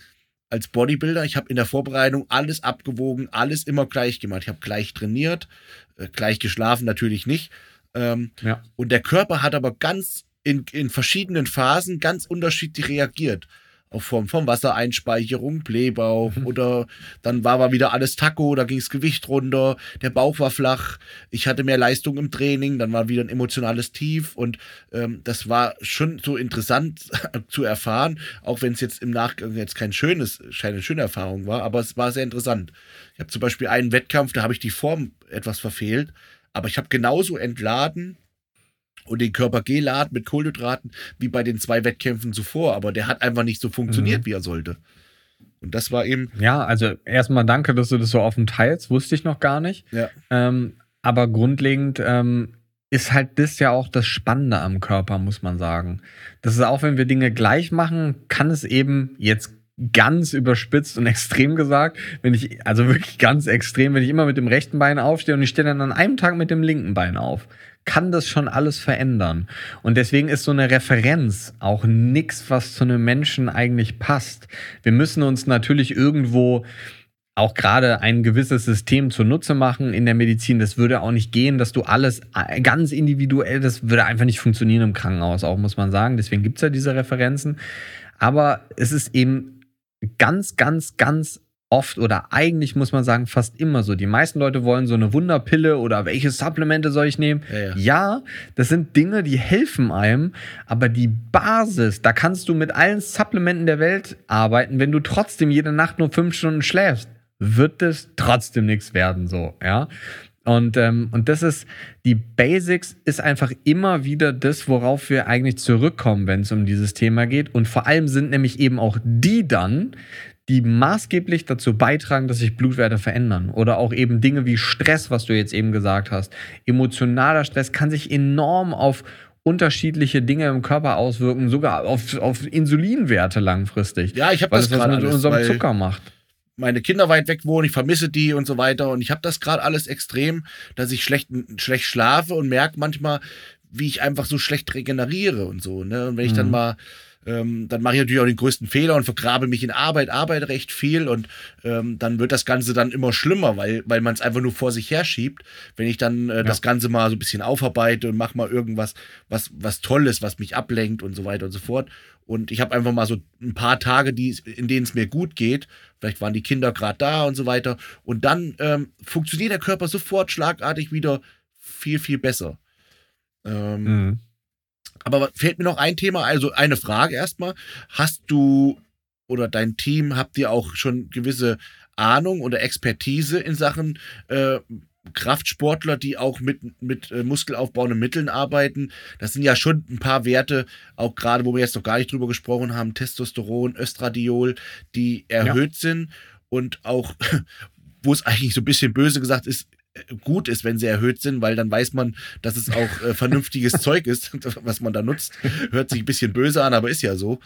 als Bodybuilder, ich habe in der Vorbereitung alles abgewogen, alles immer gleich gemacht. Ich habe gleich trainiert, äh, gleich geschlafen natürlich nicht. Ähm, ja. Und der Körper hat aber ganz in, in verschiedenen Phasen ganz unterschiedlich reagiert. Auf Form von Wassereinspeicherung, Blähbauch *laughs* oder dann war aber wieder alles Taco, da ging das Gewicht runter, der Bauch war flach, ich hatte mehr Leistung im Training, dann war wieder ein emotionales Tief und ähm, das war schon so interessant *laughs* zu erfahren, auch wenn es jetzt im Nachgang jetzt kein schönes, keine schöne Erfahrung war, aber es war sehr interessant. Ich habe zum Beispiel einen Wettkampf, da habe ich die Form etwas verfehlt, aber ich habe genauso entladen und den Körper geladen mit Kohlenhydraten wie bei den zwei Wettkämpfen zuvor. Aber der hat einfach nicht so funktioniert, mhm. wie er sollte. Und das war eben. Ja, also erstmal danke, dass du das so offen teilst. Wusste ich noch gar nicht. Ja. Ähm, aber grundlegend ähm, ist halt das ja auch das Spannende am Körper, muss man sagen. Das ist auch, wenn wir Dinge gleich machen, kann es eben jetzt ganz überspitzt und *laughs* extrem gesagt, wenn ich, also wirklich ganz extrem, wenn ich immer mit dem rechten Bein aufstehe und ich stehe dann an einem Tag mit dem linken Bein auf kann das schon alles verändern. Und deswegen ist so eine Referenz auch nichts, was zu einem Menschen eigentlich passt. Wir müssen uns natürlich irgendwo auch gerade ein gewisses System zunutze machen in der Medizin. Das würde auch nicht gehen, dass du alles äh, ganz individuell, das würde einfach nicht funktionieren im Krankenhaus, auch muss man sagen. Deswegen gibt es ja diese Referenzen. Aber es ist eben ganz, ganz, ganz oft oder eigentlich muss man sagen fast immer so. Die meisten Leute wollen so eine Wunderpille oder welche Supplemente soll ich nehmen? Ja, ja. ja, das sind Dinge, die helfen einem, aber die Basis, da kannst du mit allen Supplementen der Welt arbeiten, wenn du trotzdem jede Nacht nur fünf Stunden schläfst, wird es trotzdem nichts werden so, ja. Und, ähm, und das ist, die Basics ist einfach immer wieder das, worauf wir eigentlich zurückkommen, wenn es um dieses Thema geht. Und vor allem sind nämlich eben auch die dann, die maßgeblich dazu beitragen, dass sich Blutwerte verändern. Oder auch eben Dinge wie Stress, was du jetzt eben gesagt hast. Emotionaler Stress kann sich enorm auf unterschiedliche Dinge im Körper auswirken, sogar auf, auf Insulinwerte langfristig. Ja, ich habe das, das was mit alles, unserem Zucker macht. meine Kinder weit weg wohnen, ich vermisse die und so weiter. Und ich habe das gerade alles extrem, dass ich schlecht, schlecht schlafe und merke manchmal, wie ich einfach so schlecht regeneriere und so. Ne? Und wenn ich dann Mhm. mal, ähm, dann mache ich natürlich auch den größten Fehler und vergrabe mich in Arbeit, arbeite recht viel und ähm, dann wird das Ganze dann immer schlimmer, weil, weil man es einfach nur vor sich her schiebt. Wenn ich dann äh, das Ganze mal so ein bisschen aufarbeite und mache mal irgendwas, was, was Tolles, was mich ablenkt und so weiter und so fort. Und ich habe einfach mal so ein paar Tage, die, in denen es mir gut geht. Vielleicht waren die Kinder gerade da und so weiter. Und dann ähm, funktioniert der Körper sofort schlagartig wieder viel, viel besser. Ähm, Mhm. Aber fällt mir noch ein Thema, also eine Frage erstmal. Hast du oder dein Team, habt ihr auch schon gewisse Ahnung oder Expertise in Sachen äh, Kraftsportler, die auch mit, mit äh, muskelaufbauenden Mitteln arbeiten? Das sind ja schon ein paar Werte, auch gerade, wo wir jetzt noch gar nicht drüber gesprochen haben, Testosteron, Östradiol, die erhöht sind und auch, *laughs* wo es eigentlich so ein bisschen böse gesagt ist, gut ist, wenn sie erhöht sind, weil dann weiß man, dass es auch äh, vernünftiges *laughs* Zeug ist, *laughs* was man da nutzt. Hört sich ein bisschen böse an, aber ist ja so.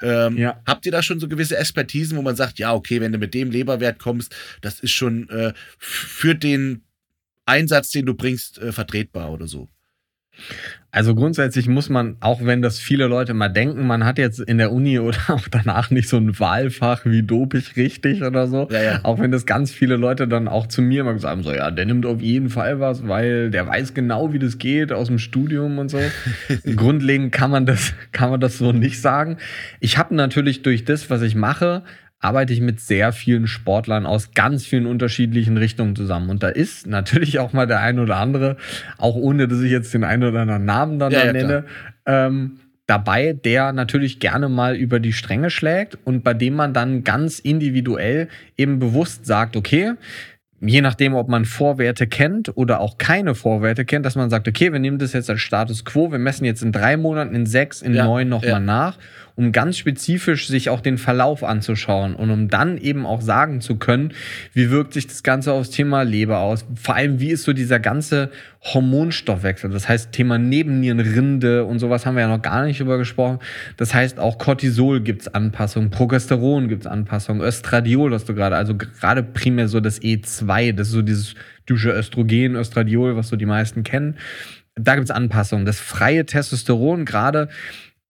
Ähm, Ja. Habt ihr da schon so gewisse Expertisen, wo man sagt, ja, okay, wenn du mit dem Leberwert kommst, das ist schon äh, für den Einsatz, den du bringst, äh, vertretbar oder so? Also grundsätzlich muss man, auch wenn das viele Leute mal denken, man hat jetzt in der Uni oder *laughs* auch danach nicht so ein Wahlfach wie dope ich richtig oder so. Ja, ja. Auch wenn das ganz viele Leute dann auch zu mir immer gesagt haben, so ja, der nimmt auf jeden Fall was, weil der weiß genau, wie das geht aus dem Studium und so. *laughs* Grundlegend kann man das, kann man das so nicht sagen. Ich habe natürlich durch das, was ich mache, arbeite ich mit sehr vielen Sportlern aus ganz vielen unterschiedlichen Richtungen zusammen. Und da ist natürlich auch mal der ein oder andere, auch ohne dass ich jetzt den einen oder anderen Namen dann Ja, da ja, nenne, ähm, dabei, der natürlich gerne mal über die Stränge schlägt und bei dem man dann ganz individuell eben bewusst sagt, okay, je nachdem, ob man Vorwerte kennt oder auch keine Vorwerte kennt, dass man sagt, okay, wir nehmen das jetzt als Status quo, wir messen jetzt in drei Monaten, in sechs, in Ja, neun nochmal ja. nach, um ganz spezifisch sich auch den Verlauf anzuschauen und um dann eben auch sagen zu können, wie wirkt sich das Ganze aufs Thema Leber aus. Vor allem, wie ist so dieser ganze Hormonstoffwechsel, das heißt Thema Nebennierenrinde und sowas haben wir ja noch gar nicht drüber gesprochen. Das heißt, auch Cortisol gibt's Anpassungen, Progesteron gibt's Anpassungen, Östradiol hast du gerade, also gerade primär so das E2, das ist so dieses typische Östrogen, Östradiol, was so die meisten kennen. Da gibt's Anpassungen. Das freie Testosteron gerade,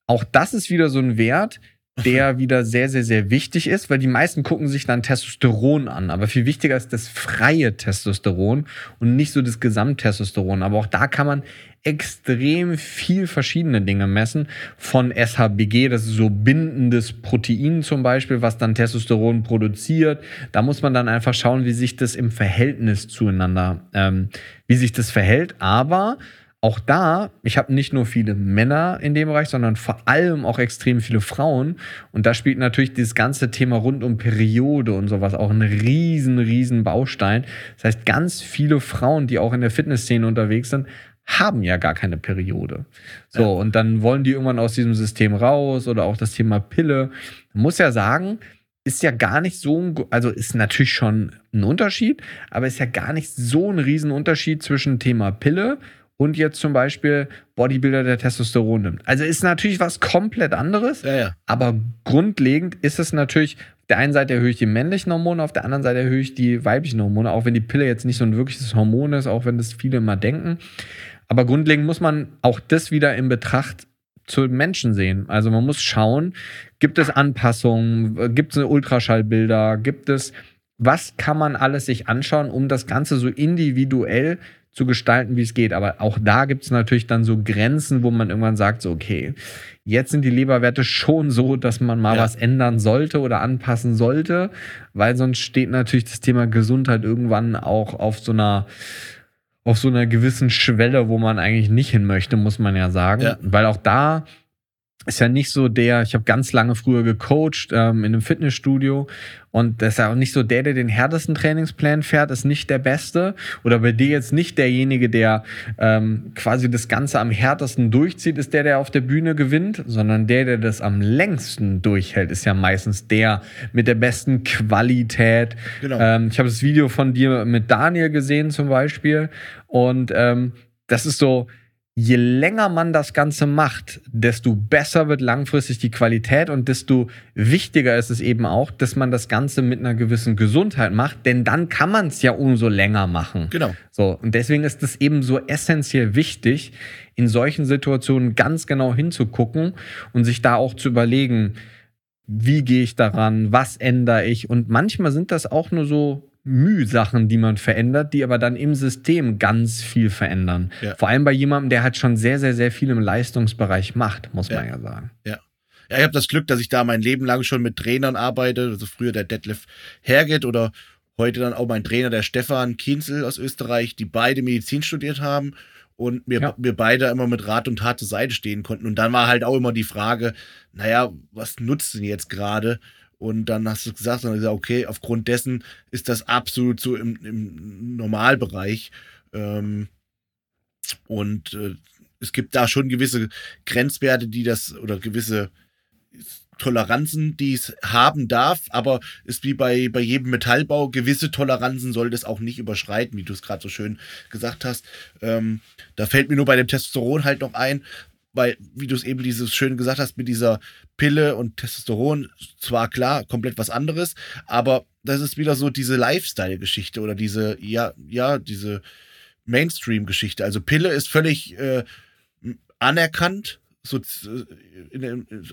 auch das ist wieder so ein Wert, der wieder sehr, sehr, sehr wichtig ist, weil die meisten gucken sich dann Testosteron an. Aber viel wichtiger ist das freie Testosteron und nicht so das Gesamttestosteron. Aber auch da kann man extrem viel verschiedene Dinge messen. Von SHBG, das ist so bindendes Protein zum Beispiel, was dann Testosteron produziert. Da muss man dann einfach schauen, wie sich das im Verhältnis zueinander, ähm, wie sich das verhält. Aber auch da, ich habe nicht nur viele Männer in dem Bereich, sondern vor allem auch extrem viele Frauen. Und da spielt natürlich dieses ganze Thema rund um Periode und sowas auch ein riesen, riesen Baustein. Das heißt, ganz viele Frauen, die auch in der Fitnessszene unterwegs sind, haben ja gar keine Periode. So, Ja. und dann wollen die irgendwann aus diesem System raus oder auch das Thema Pille. Man muss ja sagen, ist ja gar nicht so, ein, also ist natürlich schon ein Unterschied, aber ist ja gar nicht so ein Riesenunterschied zwischen Thema Pille und jetzt zum Beispiel Bodybuilder, der Testosteron nimmt. Also ist natürlich was komplett anderes, Ja, ja. aber grundlegend ist es natürlich, auf der einen Seite erhöhe ich die männlichen Hormone, auf der anderen Seite erhöhe ich die weiblichen Hormone, auch wenn die Pille jetzt nicht so ein wirkliches Hormon ist, auch wenn das viele immer denken. Aber grundlegend muss man auch das wieder in Betracht zu Menschen sehen. Also man muss schauen, gibt es Anpassungen, gibt es Ultraschallbilder, gibt es, was kann man alles sich anschauen, um das Ganze so individuell zu gestalten, wie es geht. Aber auch da gibt es natürlich dann so Grenzen, wo man irgendwann sagt, so, okay, jetzt sind die Leberwerte schon so, dass man mal Ja. was ändern sollte oder anpassen sollte, weil sonst steht natürlich das Thema Gesundheit irgendwann auch auf so einer auf so einer gewissen Schwelle, wo man eigentlich nicht hin möchte, muss man ja sagen. Ja. Weil auch da ist ja nicht so der, ich habe ganz lange früher gecoacht ähm, in einem Fitnessstudio und das ist ja auch nicht so der, der den härtesten Trainingsplan fährt, ist nicht der Beste. Oder bei dir jetzt nicht derjenige, der ähm, quasi das Ganze am härtesten durchzieht, ist der, der auf der Bühne gewinnt, sondern der, der das am längsten durchhält, ist ja meistens der mit der besten Qualität. Genau. Ähm, ich habe das Video von dir mit Daniel gesehen zum Beispiel und ähm, das ist so, je länger man das Ganze macht, desto besser wird langfristig die Qualität und desto wichtiger ist es eben auch, dass man das Ganze mit einer gewissen Gesundheit macht, denn dann kann man es ja umso länger machen. Genau. So, und deswegen ist es eben so essentiell wichtig, in solchen Situationen ganz genau hinzugucken und sich da auch zu überlegen, wie gehe ich daran, was ändere ich und manchmal sind das auch nur so Mühsachen, die man verändert, die aber dann im System ganz viel verändern. Ja. Vor allem bei jemandem, der halt schon sehr, sehr, sehr viel im Leistungsbereich macht, muss ja. man ja sagen. Ja. Ja, ich habe das Glück, dass ich da mein Leben lang schon mit Trainern arbeite. Also früher der Detlef Herget oder heute dann auch mein Trainer, der Stefan Kienzel aus Österreich, die beide Medizin studiert haben und mir, ja. mir beide immer mit Rat und Tat zur Seite stehen konnten. Und dann war halt auch immer die Frage, naja, was nutzt denn jetzt gerade? Und dann hast du gesagt, dann gesagt, okay, aufgrund dessen ist das absolut so im, im Normalbereich. Ähm, und äh, es gibt da schon gewisse Grenzwerte, die das oder gewisse Toleranzen, die es haben darf, aber ist wie bei, bei jedem Metallbau, gewisse Toleranzen soll das auch nicht überschreiten, wie du es gerade so schön gesagt hast. Ähm, da fällt mir nur bei dem Testosteron halt noch ein, weil, wie du es eben dieses schön gesagt hast, mit dieser Pille und Testosteron, zwar klar, komplett was anderes, aber das ist wieder so diese Lifestyle-Geschichte oder diese, ja, ja, diese Mainstream-Geschichte. Also Pille ist völlig äh, anerkannt, so,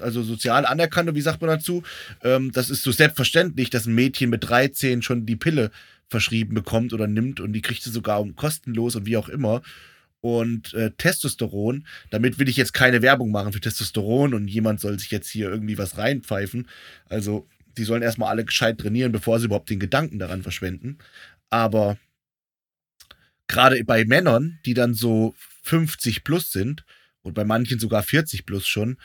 also sozial anerkannt, wie sagt man dazu? Ähm, das ist so selbstverständlich, dass ein Mädchen mit 13 schon die Pille verschrieben bekommt oder nimmt und die kriegt sie sogar kostenlos und wie auch immer und äh, Testosteron. Damit will ich jetzt keine Werbung machen für Testosteron und jemand soll sich jetzt hier irgendwie was reinpfeifen. Also, die sollen erstmal alle gescheit trainieren, bevor sie überhaupt den Gedanken daran verschwenden. Aber gerade bei Männern, die dann so 50 plus sind und bei manchen sogar 40 plus schon,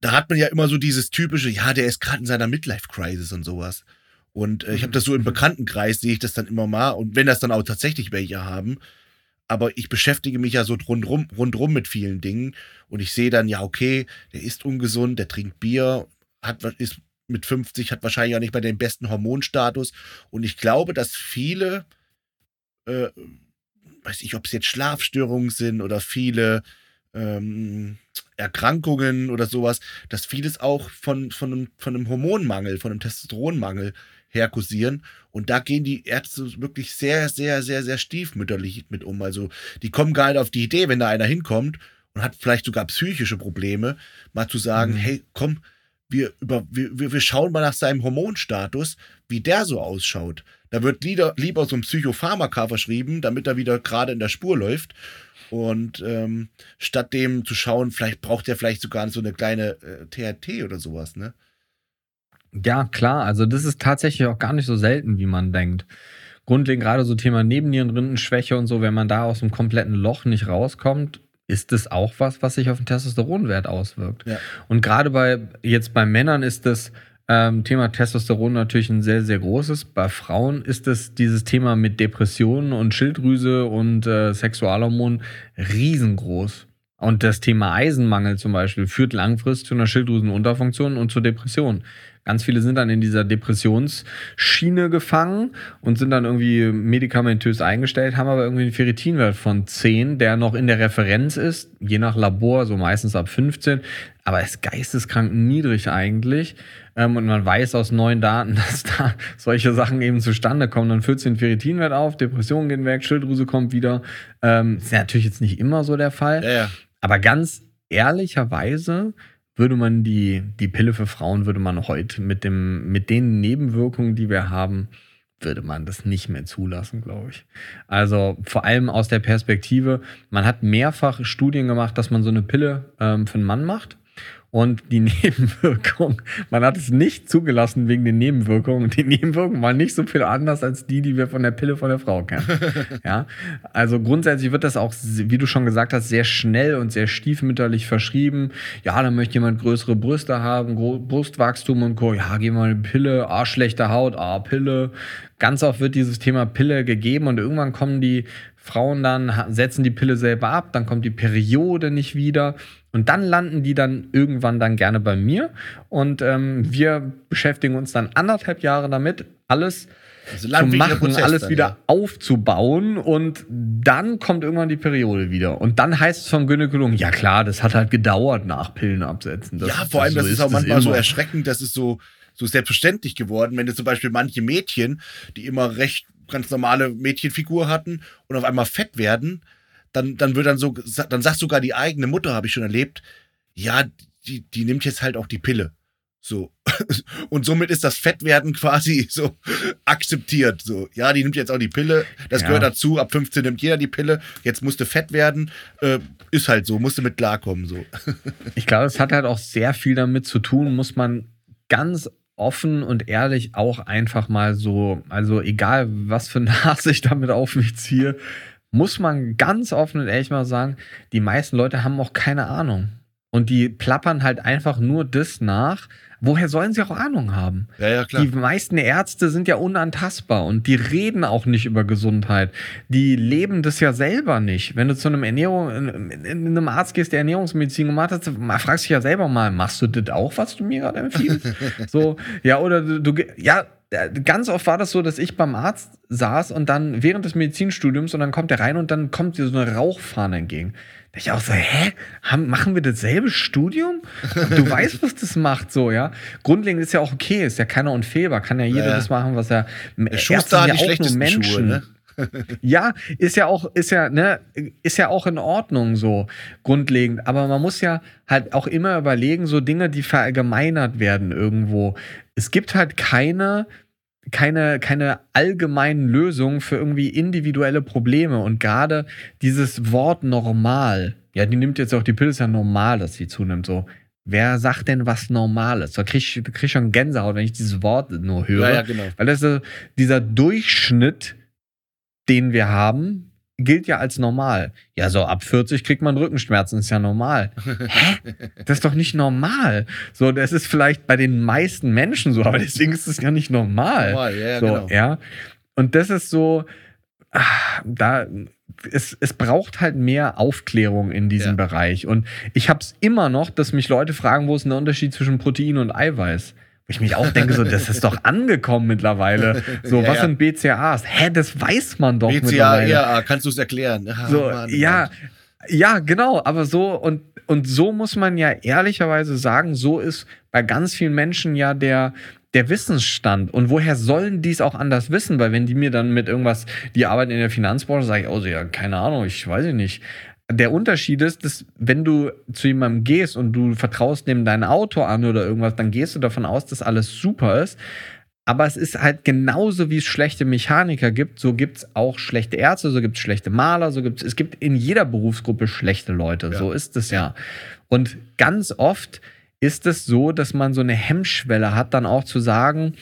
da hat man ja immer so dieses typische, ja, der ist gerade in seiner Midlife-Crisis und sowas. Und äh, ich habe das so im Bekanntenkreis, sehe ich das dann immer mal. Und wenn das dann auch tatsächlich welche haben, aber ich beschäftige mich ja so rundrum, rundrum mit vielen Dingen. Und ich sehe dann, ja, okay, der ist ungesund, der trinkt Bier, hat, ist mit 50, hat wahrscheinlich auch nicht mehr den besten Hormonstatus. Und ich glaube, dass viele, äh, weiß ich, ob es jetzt Schlafstörungen sind oder viele ähm, Erkrankungen oder sowas, dass vieles auch von, von, einem, von einem Hormonmangel, von einem Testosteronmangel herkusieren. Und da gehen die Ärzte wirklich sehr, sehr, sehr, sehr stiefmütterlich mit um. Also die kommen gar nicht auf die Idee, wenn da einer hinkommt und hat vielleicht sogar psychische Probleme, mal zu sagen, mhm. hey, komm, wir, über, wir, wir schauen mal nach seinem Hormonstatus, wie der so ausschaut. Da wird lieber, lieber so ein Psychopharmaka verschrieben, damit er wieder gerade in der Spur läuft. Und ähm, statt dem zu schauen, vielleicht braucht er vielleicht sogar so eine kleine äh, THT oder sowas, ne? Ja, klar. Also das ist tatsächlich auch gar nicht so selten, wie man denkt. Grundlegend gerade so Thema Nebennierenrindenschwäche und so, wenn man da aus dem kompletten Loch nicht rauskommt, ist das auch was, was sich auf den Testosteronwert auswirkt. Ja. Und gerade bei jetzt bei Männern ist das ähm, Thema Testosteron natürlich ein sehr, sehr großes. Bei Frauen ist es dieses Thema mit Depressionen und Schilddrüse und äh, Sexualhormonen riesengroß. Und das Thema Eisenmangel zum Beispiel führt langfristig zu einer Schilddrüsenunterfunktion und zur Depression. Ganz viele sind dann in dieser Depressionsschiene gefangen und sind dann irgendwie medikamentös eingestellt, haben aber irgendwie einen Ferritinwert von 10, der noch in der Referenz ist, je nach Labor, so meistens ab 15, aber ist geisteskrank niedrig eigentlich. Ähm, und man weiß aus neuen Daten, *laughs* dass da solche Sachen eben zustande kommen. Dann führt sich den Ferritinwert auf, Depressionen gehen weg, Schilddrüse kommt wieder. Ähm, ist ja natürlich jetzt nicht immer so der Fall. Ja, ja. Aber ganz ehrlicherweise würde man die, die Pille für Frauen, würde man heute mit, dem, mit den Nebenwirkungen, die wir haben, würde man das nicht mehr zulassen, glaube ich. Also vor allem aus der Perspektive, man hat mehrfach Studien gemacht, dass man so eine Pille ähm, für einen Mann macht und die *laughs* Nebenwirkung, man hat es nicht zugelassen wegen den Nebenwirkungen. Die Nebenwirkungen waren nicht so viel anders als die, die wir von der Pille von der Frau kennen. *laughs* ja, also grundsätzlich wird das auch, wie du schon gesagt hast, sehr schnell und sehr stiefmütterlich verschrieben. Ja, dann möchte jemand größere Brüste haben, Brustwachstum und Co. Ja, geh mal eine Pille, ah, schlechte Haut, ah, Pille. Ganz oft wird dieses Thema Pille gegeben und irgendwann kommen die Frauen dann, setzen die Pille selber ab, dann kommt die Periode nicht wieder und dann landen die dann irgendwann dann gerne bei mir und ähm, wir beschäftigen uns dann anderthalb Jahre damit, alles Also zu machen, alles dann, wieder ja. aufzubauen und dann kommt irgendwann die Periode wieder. Und dann heißt es vom Gynäkologen, ja klar, das hat halt gedauert nach Pillen absetzen. Das, ja, vor allem, das, so ist auch manchmal so erschreckend, das ist so, so selbstverständlich geworden, wenn du zum Beispiel manche Mädchen, die immer recht ganz normale Mädchenfigur hatten und auf einmal fett werden, dann, dann wird dann so, dann sagt sogar die eigene Mutter, habe ich schon erlebt, ja, die, die nimmt jetzt halt auch die Pille. So. *laughs* Und somit ist das Fettwerden quasi so akzeptiert. So, ja, die nimmt jetzt auch die Pille. Das ja. gehört dazu. Ab 15 nimmt jeder die Pille. Jetzt musste fett werden. Äh, ist halt so, musste mit klarkommen. So. *laughs* Ich glaube, es hat halt auch sehr viel damit zu tun, muss man ganz offen und ehrlich auch einfach mal so, also egal was für *laughs* Nase ich damit auf mich ziehe, muss man ganz offen und ehrlich mal sagen, die meisten Leute haben auch keine Ahnung. Und die plappern halt einfach nur das nach. Woher sollen sie auch Ahnung haben? Ja, ja, klar. Die meisten Ärzte sind ja unantastbar und die reden auch nicht über Gesundheit. Die leben das ja selber nicht. Wenn du zu einem Ernährung, in, in einem Arzt gehst, der Ernährungsmedizin gemacht hat, fragst dich ja selber mal, machst du das auch, was du mir gerade empfiehlst? *laughs* so, ja, oder du, du ja, ganz oft war das so, dass ich beim Arzt saß und dann während des Medizinstudiums und dann kommt der rein und dann kommt dir so eine Rauchfahne entgegen. Da ich auch so, hä? Haben, machen wir dasselbe Studium? Du weißt, was das macht, so, ja. Grundlegend ist ja auch okay, ist ja keiner unfehlbar, kann ja jeder ja. das machen, was er. Der Schuster hat ja die auch nur Menschen. Schuhe, ne? Ja, ist ja auch, ist ja, ne, ist ja auch in Ordnung so grundlegend. Aber man muss ja halt auch immer überlegen, so Dinge, die verallgemeinert werden irgendwo. Es gibt halt keine keine, keine allgemeinen Lösungen für irgendwie individuelle Probleme. Und gerade dieses Wort normal, ja, die nimmt jetzt auch die Pille, ist ja normal, dass sie zunimmt. So, wer sagt denn was normal ist? Da krieg ich, krieg ich schon Gänsehaut, wenn ich dieses Wort nur höre. Ja, ja, genau. Weil das ist dieser Durchschnitt, den wir haben, gilt ja als normal. Ja, so ab 40 kriegt man Rückenschmerzen, ist ja normal. *laughs* Hä? Das ist doch nicht normal. So, das ist vielleicht bei den meisten Menschen so, aber deswegen ist es ja nicht normal. Normal, ja, so, genau. ja. Und das ist so, ach, da, es, es braucht halt mehr Aufklärung in diesem ja. Bereich. Und ich habe es immer noch, dass mich Leute fragen, wo ist denn der Unterschied zwischen Protein und Eiweiß? Wo ich mich auch denke, so, das ist doch angekommen mittlerweile. So, *laughs* ja, was ja. sind BCAAs? Hä, das weiß man doch BCA, mittlerweile. BCA, kannst du es erklären? Ah, so, Mann, ja, ja, genau, aber so und, und so muss man ja ehrlicherweise sagen, so ist bei ganz vielen Menschen ja der, der Wissensstand. Und woher sollen die es auch anders wissen? Weil wenn die mir dann mit irgendwas, die arbeiten in der Finanzbranche, sage ich, oh ja, keine Ahnung, ich weiß nicht der Unterschied ist, dass wenn du zu jemandem gehst und du vertraust dem dein Auto an oder irgendwas, dann gehst du davon aus, dass alles super ist. Aber es ist halt genauso, wie es schlechte Mechaniker gibt, so gibt es auch schlechte Ärzte, so gibt es schlechte Maler, so gibt es, es gibt in jeder Berufsgruppe schlechte Leute. Ja. So ist es ja. Und ganz oft ist es so, dass man so eine Hemmschwelle hat, dann auch zu sagen,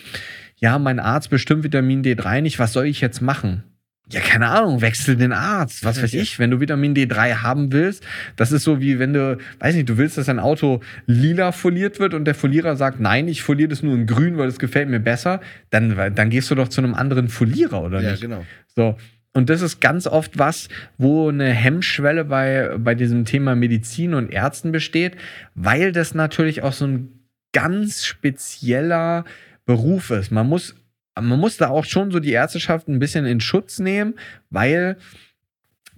ja, mein Arzt bestimmt Vitamin D3 nicht, was soll ich jetzt machen? Ja, keine Ahnung, wechsel den Arzt. Was weiß ich, wenn du Vitamin D3 haben willst, das ist so wie wenn du, weiß nicht, du willst, dass dein Auto lila foliert wird und der Folierer sagt, nein, ich foliere das nur in grün, weil das gefällt mir besser, dann, dann gehst du doch zu einem anderen Folierer, oder ja, nicht? Ja, genau. So. Und das ist ganz oft was, wo eine Hemmschwelle bei, bei diesem Thema Medizin und Ärzten besteht, weil das natürlich auch so ein ganz spezieller Beruf ist. Man muss man muss da auch schon so die Ärzteschaft ein bisschen in Schutz nehmen, weil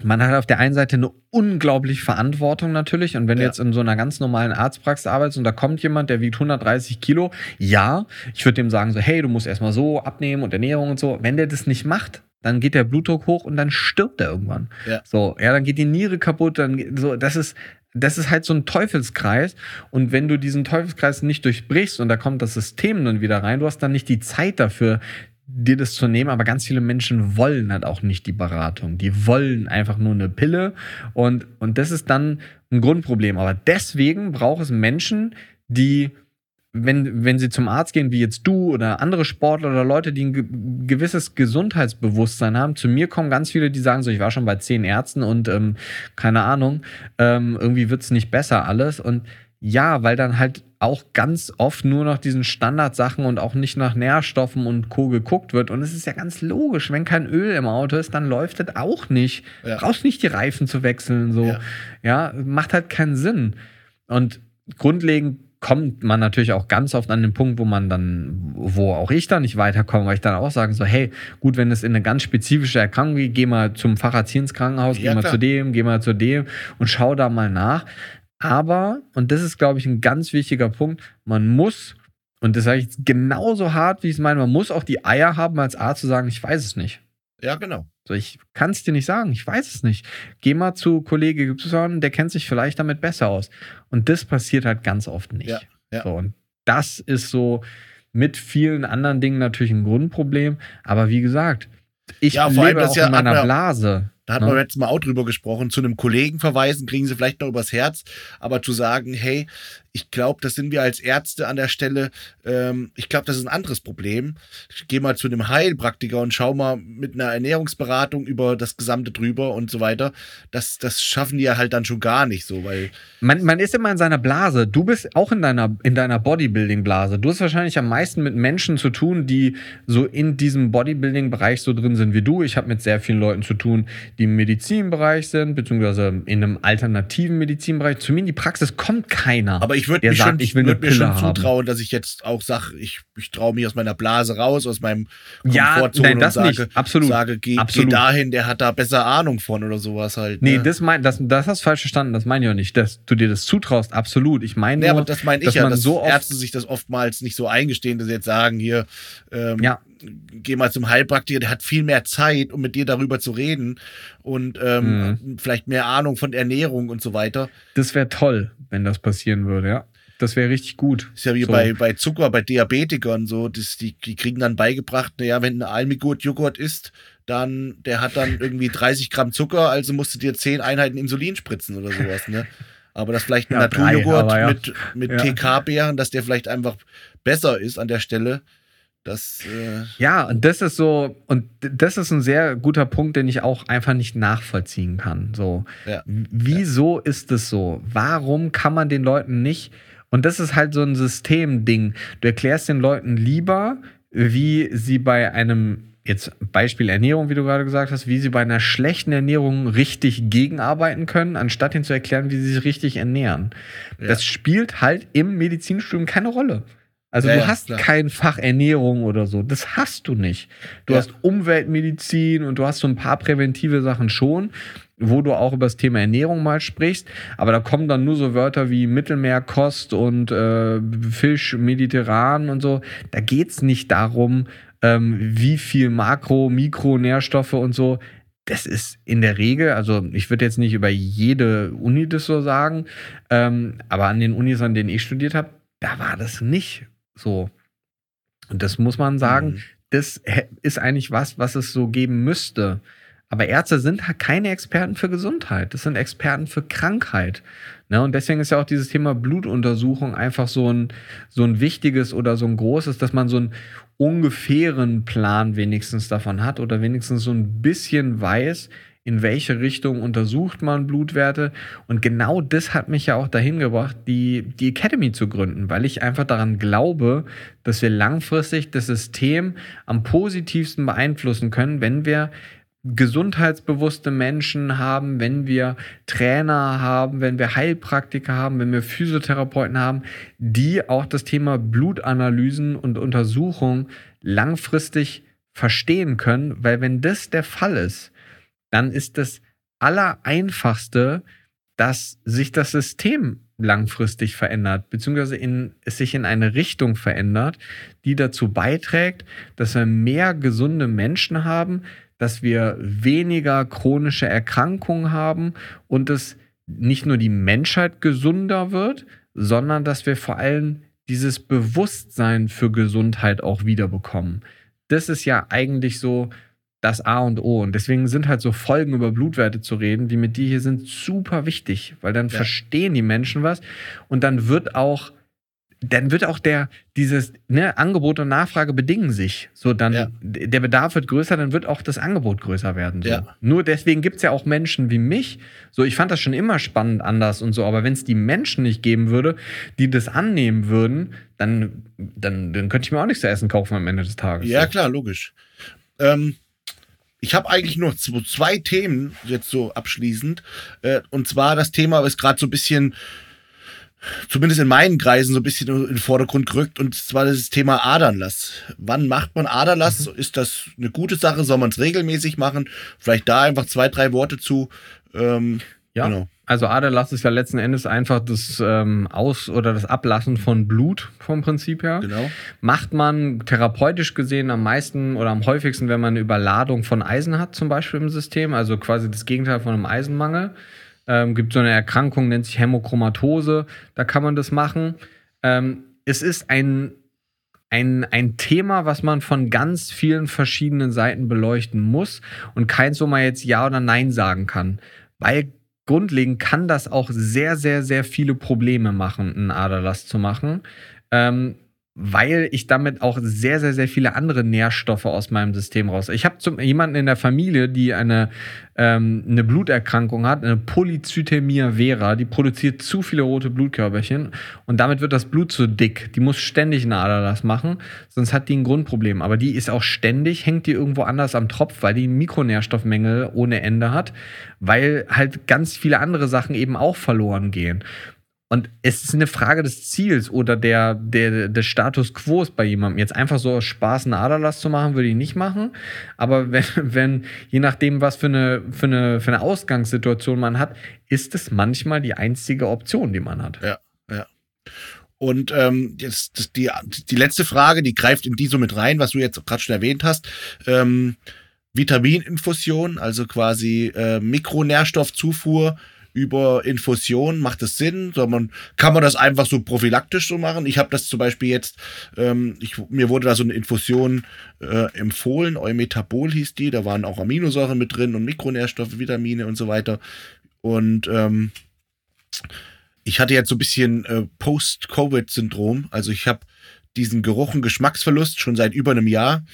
man hat auf der einen Seite eine unglaubliche Verantwortung natürlich. Und wenn ja. du jetzt in so einer ganz normalen Arztpraxis arbeitest und da kommt jemand, der wiegt 130 Kilo, ja, ich würde dem sagen so, hey, du musst erstmal so abnehmen und Ernährung und so. Wenn der das nicht macht, dann geht der Blutdruck hoch und dann stirbt er irgendwann. Ja. So, ja, dann geht die Niere kaputt, dann so, das ist, das ist halt so ein Teufelskreis. Und wenn du diesen Teufelskreis nicht durchbrichst und da kommt das System dann wieder rein, du hast dann nicht die Zeit dafür, dir das zu nehmen. Aber ganz viele Menschen wollen halt auch nicht die Beratung. Die wollen einfach nur eine Pille. Und, und das ist dann ein Grundproblem. Aber deswegen braucht es Menschen, die wenn, wenn sie zum Arzt gehen, wie jetzt du oder andere Sportler oder Leute, die ein gewisses Gesundheitsbewusstsein haben, zu mir kommen ganz viele, die sagen so, ich war schon bei zehn Ärzten und ähm, keine Ahnung, ähm, irgendwie wird's nicht besser alles. Und ja, weil dann halt auch ganz oft nur nach diesen Standardsachen und auch nicht nach Nährstoffen und Co. geguckt wird. Und es ist ja ganz logisch, wenn kein Öl im Auto ist, dann läuft das auch nicht. Ja. Brauchst nicht die Reifen zu wechseln, so. Ja. ja, macht halt keinen Sinn. Und grundlegend kommt man natürlich auch ganz oft an den Punkt, wo man dann, wo auch ich dann nicht weiterkomme, weil ich dann auch sage so, hey, gut, wenn es in eine ganz spezifische Erkrankung geht, geh mal zum Facharzt ins Krankenhaus, ja, geh mal klar. zu dem, geh mal zu dem und schau da mal nach. Aber, und das ist, glaube ich, ein ganz wichtiger Punkt, man muss, und das sage ich genauso hart, wie ich es meine, man muss auch die Eier haben, als Arzt zu sagen, ich weiß es nicht. Ja, genau. So, ich kann es dir nicht sagen, ich weiß es nicht. Geh mal zu Kollege Y, der kennt sich vielleicht damit besser aus. Und das passiert halt ganz oft nicht. Ja, ja. So, und das ist so mit vielen anderen Dingen natürlich ein Grundproblem. Aber wie gesagt, ich ja, lebe auch ja, in meiner Blase. Da hat man jetzt Mal auch drüber gesprochen. Zu einem Kollegen verweisen, kriegen sie vielleicht noch übers Herz. Aber zu sagen, hey, ich glaube, das sind wir als Ärzte an der Stelle. Ähm, ich glaube, das ist ein anderes Problem. Ich gehe mal zu einem Heilpraktiker und schau mal mit einer Ernährungsberatung über das Gesamte drüber und so weiter. Das, das schaffen die ja halt dann schon gar nicht so, weil. Man, man ist immer in seiner Blase. Du bist auch in deiner, in deiner Bodybuilding-Blase. Du hast wahrscheinlich am meisten mit Menschen zu tun, die so in diesem Bodybuilding-Bereich so drin sind wie du. Ich habe mit sehr vielen Leuten zu tun, die im Medizinbereich sind, beziehungsweise in einem alternativen Medizinbereich. Zu mir in die Praxis kommt keiner. Aber ich würde mir sagt, schon, ich will würd mir schon zutrauen, dass ich jetzt auch sage, ich, ich traue mich aus meiner Blase raus, aus meinem Komfortzone ja, nein, das und sage, nicht. Absolut. sage geh, Absolut. geh dahin, der hat da besser Ahnung von oder sowas halt. Nee, ne? das, mein, das, das hast du falsch verstanden, das meine ich auch nicht, dass du dir das zutraust, absolut. Ich meine nee, nur, aber das meine ich ja, dass so Ärzte sich das oftmals nicht so eingestehen, dass sie jetzt sagen, hier, ähm, ja geh mal zum Heilpraktiker, der hat viel mehr Zeit, um mit dir darüber zu reden und ähm, mhm. vielleicht mehr Ahnung von Ernährung und so weiter. Das wäre toll, wenn das passieren würde, ja. Das wäre richtig gut. Ist ja wie so. bei, bei Zucker, bei Diabetikern so, das, die, die kriegen dann beigebracht, naja, wenn ein Almigurt-Joghurt isst, dann, der hat dann irgendwie 30 Gramm Zucker, also musst du dir 10 Einheiten Insulin spritzen oder sowas, ne? Aber das vielleicht ein ja, Naturjoghurt ja. mit, mit ja. TK-Beeren, dass der vielleicht einfach besser ist an der Stelle. Das, äh ja, und das ist so, und das ist ein sehr guter Punkt, den ich auch einfach nicht nachvollziehen kann. So, ja. wieso ja. ist es so? Warum kann man den Leuten nicht, und das ist halt so ein Systemding, du erklärst den Leuten lieber, wie sie bei einem, jetzt Beispiel Ernährung, wie du gerade gesagt hast, wie sie bei einer schlechten Ernährung richtig gegenarbeiten können, anstatt ihnen zu erklären, wie sie sich richtig ernähren. Ja. Das spielt halt im Medizinstudium keine Rolle. Also ja, du hast klar. kein Fach Ernährung oder so. Das hast du nicht. Du ja. hast Umweltmedizin und du hast so ein paar präventive Sachen schon, wo du auch über das Thema Ernährung mal sprichst. Aber da kommen dann nur so Wörter wie Mittelmeerkost und äh, Fisch, Mediterran und so. Da geht es nicht darum, ähm, wie viel Makro, Mikronährstoffe und so. Das ist in der Regel, also ich würde jetzt nicht über jede Uni das so sagen, ähm, aber an den Unis, an denen ich studiert habe, da war das nicht so. Und das muss man sagen, mhm. das ist eigentlich was, was es so geben müsste. Aber Ärzte sind halt keine Experten für Gesundheit. Das sind Experten für Krankheit. Ne? Und deswegen ist ja auch dieses Thema Blutuntersuchung einfach so ein, so ein wichtiges oder so ein großes, dass man so einen ungefähren Plan wenigstens davon hat oder wenigstens so ein bisschen weiß, in welche Richtung untersucht man Blutwerte. Und genau das hat mich ja auch dahin gebracht, die, die Academy zu gründen, weil ich einfach daran glaube, dass wir langfristig das System am positivsten beeinflussen können, wenn wir gesundheitsbewusste Menschen haben, wenn wir Trainer haben, wenn wir Heilpraktiker haben, wenn wir Physiotherapeuten haben, die auch das Thema Blutanalysen und Untersuchung langfristig verstehen können, weil wenn das der Fall ist, dann ist das Allereinfachste, dass sich das System langfristig verändert, beziehungsweise in, es sich in eine Richtung verändert, die dazu beiträgt, dass wir mehr gesunde Menschen haben, dass wir weniger chronische Erkrankungen haben und dass nicht nur die Menschheit gesunder wird, sondern dass wir vor allem dieses Bewusstsein für Gesundheit auch wiederbekommen. Das ist ja eigentlich so das A und O. Und deswegen sind halt so Folgen über Blutwerte zu reden, wie mit dir hier sind, super wichtig, weil dann ja. verstehen die Menschen was und dann wird auch, dann wird auch der, dieses, ne, Angebot und Nachfrage bedingen sich. So, dann, ja. der Bedarf wird größer, dann wird auch das Angebot größer werden. So. Ja. Nur deswegen gibt es ja auch Menschen wie mich. So, ich fand das schon immer spannend anders und so, aber wenn es die Menschen nicht geben würde, die das annehmen würden, dann, dann, dann könnte ich mir auch nichts zu essen kaufen am Ende des Tages. Ja, so. klar, logisch. Ähm, ich habe eigentlich nur zwei Themen jetzt so abschließend. Äh, und zwar das Thema ist gerade so ein bisschen zumindest in meinen Kreisen so ein bisschen in den Vordergrund gerückt und zwar das Thema Adernlass. Wann macht man Aderlass? Mhm. Ist das eine gute Sache? Soll man es regelmäßig machen? Vielleicht da einfach zwei, drei Worte zu. Ähm, ja. Genau. Also Aderlass ist ja letzten Endes einfach das ähm, Aus- oder das Ablassen von Blut vom Prinzip her. Genau. Macht man therapeutisch gesehen am meisten oder am häufigsten, wenn man eine Überladung von Eisen hat, zum Beispiel im System, also quasi das Gegenteil von einem Eisenmangel. Ähm, gibt so eine Erkrankung, nennt sich Hämochromatose, da kann man das machen. Ähm, es ist ein, ein, ein Thema, was man von ganz vielen verschiedenen Seiten beleuchten muss und keins, wo man jetzt Ja oder Nein sagen kann. Weil grundlegend kann das auch sehr, sehr, sehr viele Probleme machen, einen Aderlass zu machen. Ähm, weil ich damit auch sehr, sehr, sehr viele andere Nährstoffe aus meinem System raus. Ich habe jemanden in der Familie, die eine, ähm, eine Bluterkrankung hat, eine Polycythemia vera, die produziert zu viele rote Blutkörperchen und damit wird das Blut zu dick. Die muss ständig eine Aderlass machen, sonst hat die ein Grundproblem. Aber die ist auch ständig, hängt die irgendwo anders am Tropf, weil die Mikronährstoffmängel ohne Ende hat, weil halt ganz viele andere Sachen eben auch verloren gehen. Und es ist eine Frage des Ziels oder der, der, des Status quo bei jemandem. Jetzt einfach so aus Spaß einen Aderlass zu machen, würde ich nicht machen. Aber *laughs* wenn, wenn je nachdem, was für eine, für, eine, für eine Ausgangssituation man hat, ist es manchmal die einzige Option, die man hat. Ja, ja. Und ähm, jetzt die, die letzte Frage, die greift in die so mit rein, was du jetzt gerade schon erwähnt hast. Ähm, Vitamininfusion, also quasi äh, Mikronährstoffzufuhr über Infusion, macht das Sinn? Soll kann man das einfach so prophylaktisch so machen? Ich habe das zum Beispiel jetzt, ähm, ich, mir wurde da so eine Infusion äh, empfohlen, Eumetabol hieß die, da waren auch Aminosäuren mit drin und Mikronährstoffe, Vitamine und so weiter. Und ähm, ich hatte jetzt so ein bisschen äh, Post-Covid-Syndrom, also ich habe diesen Geruch und Geschmacksverlust schon seit über einem Jahr.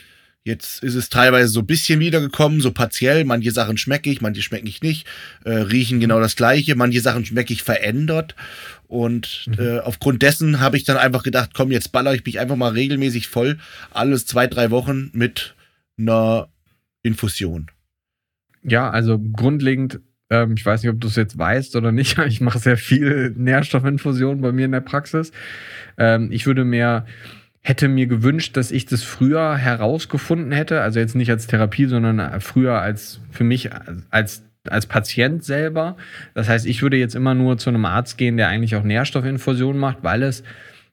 Jetzt ist es teilweise so ein bisschen wiedergekommen, so partiell. Manche Sachen schmecke ich, manche schmecke ich nicht. Äh, riechen genau das Gleiche. Manche Sachen schmecke ich verändert. Und mhm. äh, aufgrund dessen habe ich dann einfach gedacht, komm, jetzt baller ich mich einfach mal regelmäßig voll. Alles zwei, drei Wochen mit einer Infusion. Ja, also grundlegend ähm, ich weiß nicht, ob du es jetzt weißt oder nicht. *laughs* Ich mache sehr viel Nährstoffinfusion bei mir in der Praxis. Ähm, ich würde mehr hätte mir gewünscht, dass ich das früher herausgefunden hätte, also jetzt nicht als Therapie, sondern früher als für mich als als Patient selber. Das heißt, ich würde jetzt immer nur zu einem Arzt gehen, der eigentlich auch Nährstoffinfusionen macht, weil es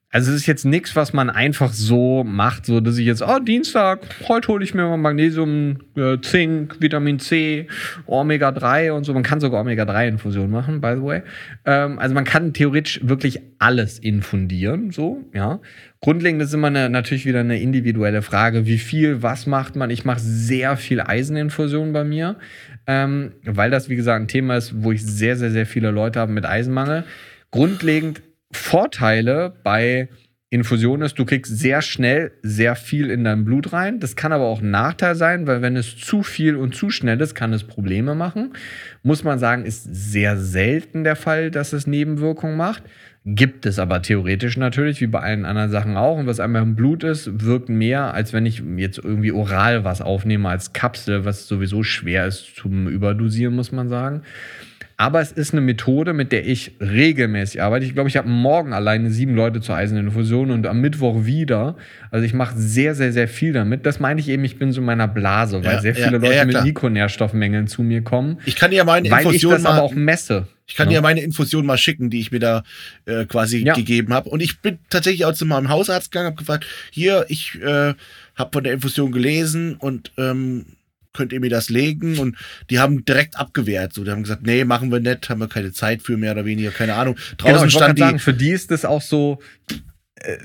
also es ist jetzt nichts, was man einfach so macht, so dass ich jetzt, oh, Dienstag, heute hole ich mir mal Magnesium, äh, Zink, Vitamin C, Omega-3 und so. Man kann sogar Omega-3-Infusion machen, by the way. Ähm, also man kann theoretisch wirklich alles infundieren, so, ja. Grundlegend ist immer eine, natürlich wieder eine individuelle Frage, wie viel, was macht man. Ich mache sehr viel Eiseninfusion bei mir, ähm, weil das, wie gesagt, ein Thema ist, wo ich sehr, sehr, sehr viele Leute habe mit Eisenmangel. Grundlegend Vorteile bei Infusion ist, du kriegst sehr schnell sehr viel in dein Blut rein. Das kann aber auch ein Nachteil sein, weil wenn es zu viel und zu schnell ist, kann es Probleme machen. Muss man sagen, ist sehr selten der Fall, dass es Nebenwirkungen macht. Gibt es aber theoretisch natürlich, wie bei allen anderen Sachen auch. Und was einmal im Blut ist, wirkt mehr, als wenn ich jetzt irgendwie oral was aufnehme als Kapsel, was sowieso schwer ist zum Überdosieren, muss man sagen. Aber es ist eine Methode, mit der ich regelmäßig arbeite. Ich glaube, ich habe morgen alleine sieben Leute zur Eiseninfusion und am Mittwoch wieder. Also ich mache sehr, sehr, sehr viel damit. Das meine ich eben, ich bin so in meiner Blase, weil ja, sehr viele ja, Leute ja, mit Mikronährstoffmängeln zu mir kommen. Ich kann ja meine weil Infusion ich das mal, aber auch messe. Ich kann dir meine Infusion mal schicken, die ich mir da äh, quasi gegeben habe. Und ich bin tatsächlich auch zu meinem Hausarzt gegangen, habe gefragt, hier, ich äh, habe von der Infusion gelesen und ähm, könnt ihr mir das legen? Und die haben direkt abgewehrt. So, die haben gesagt, nee, machen wir nicht, haben wir keine Zeit für mehr oder weniger, keine Ahnung. Draußen genau, stand die. Sagen, für die ist das auch so,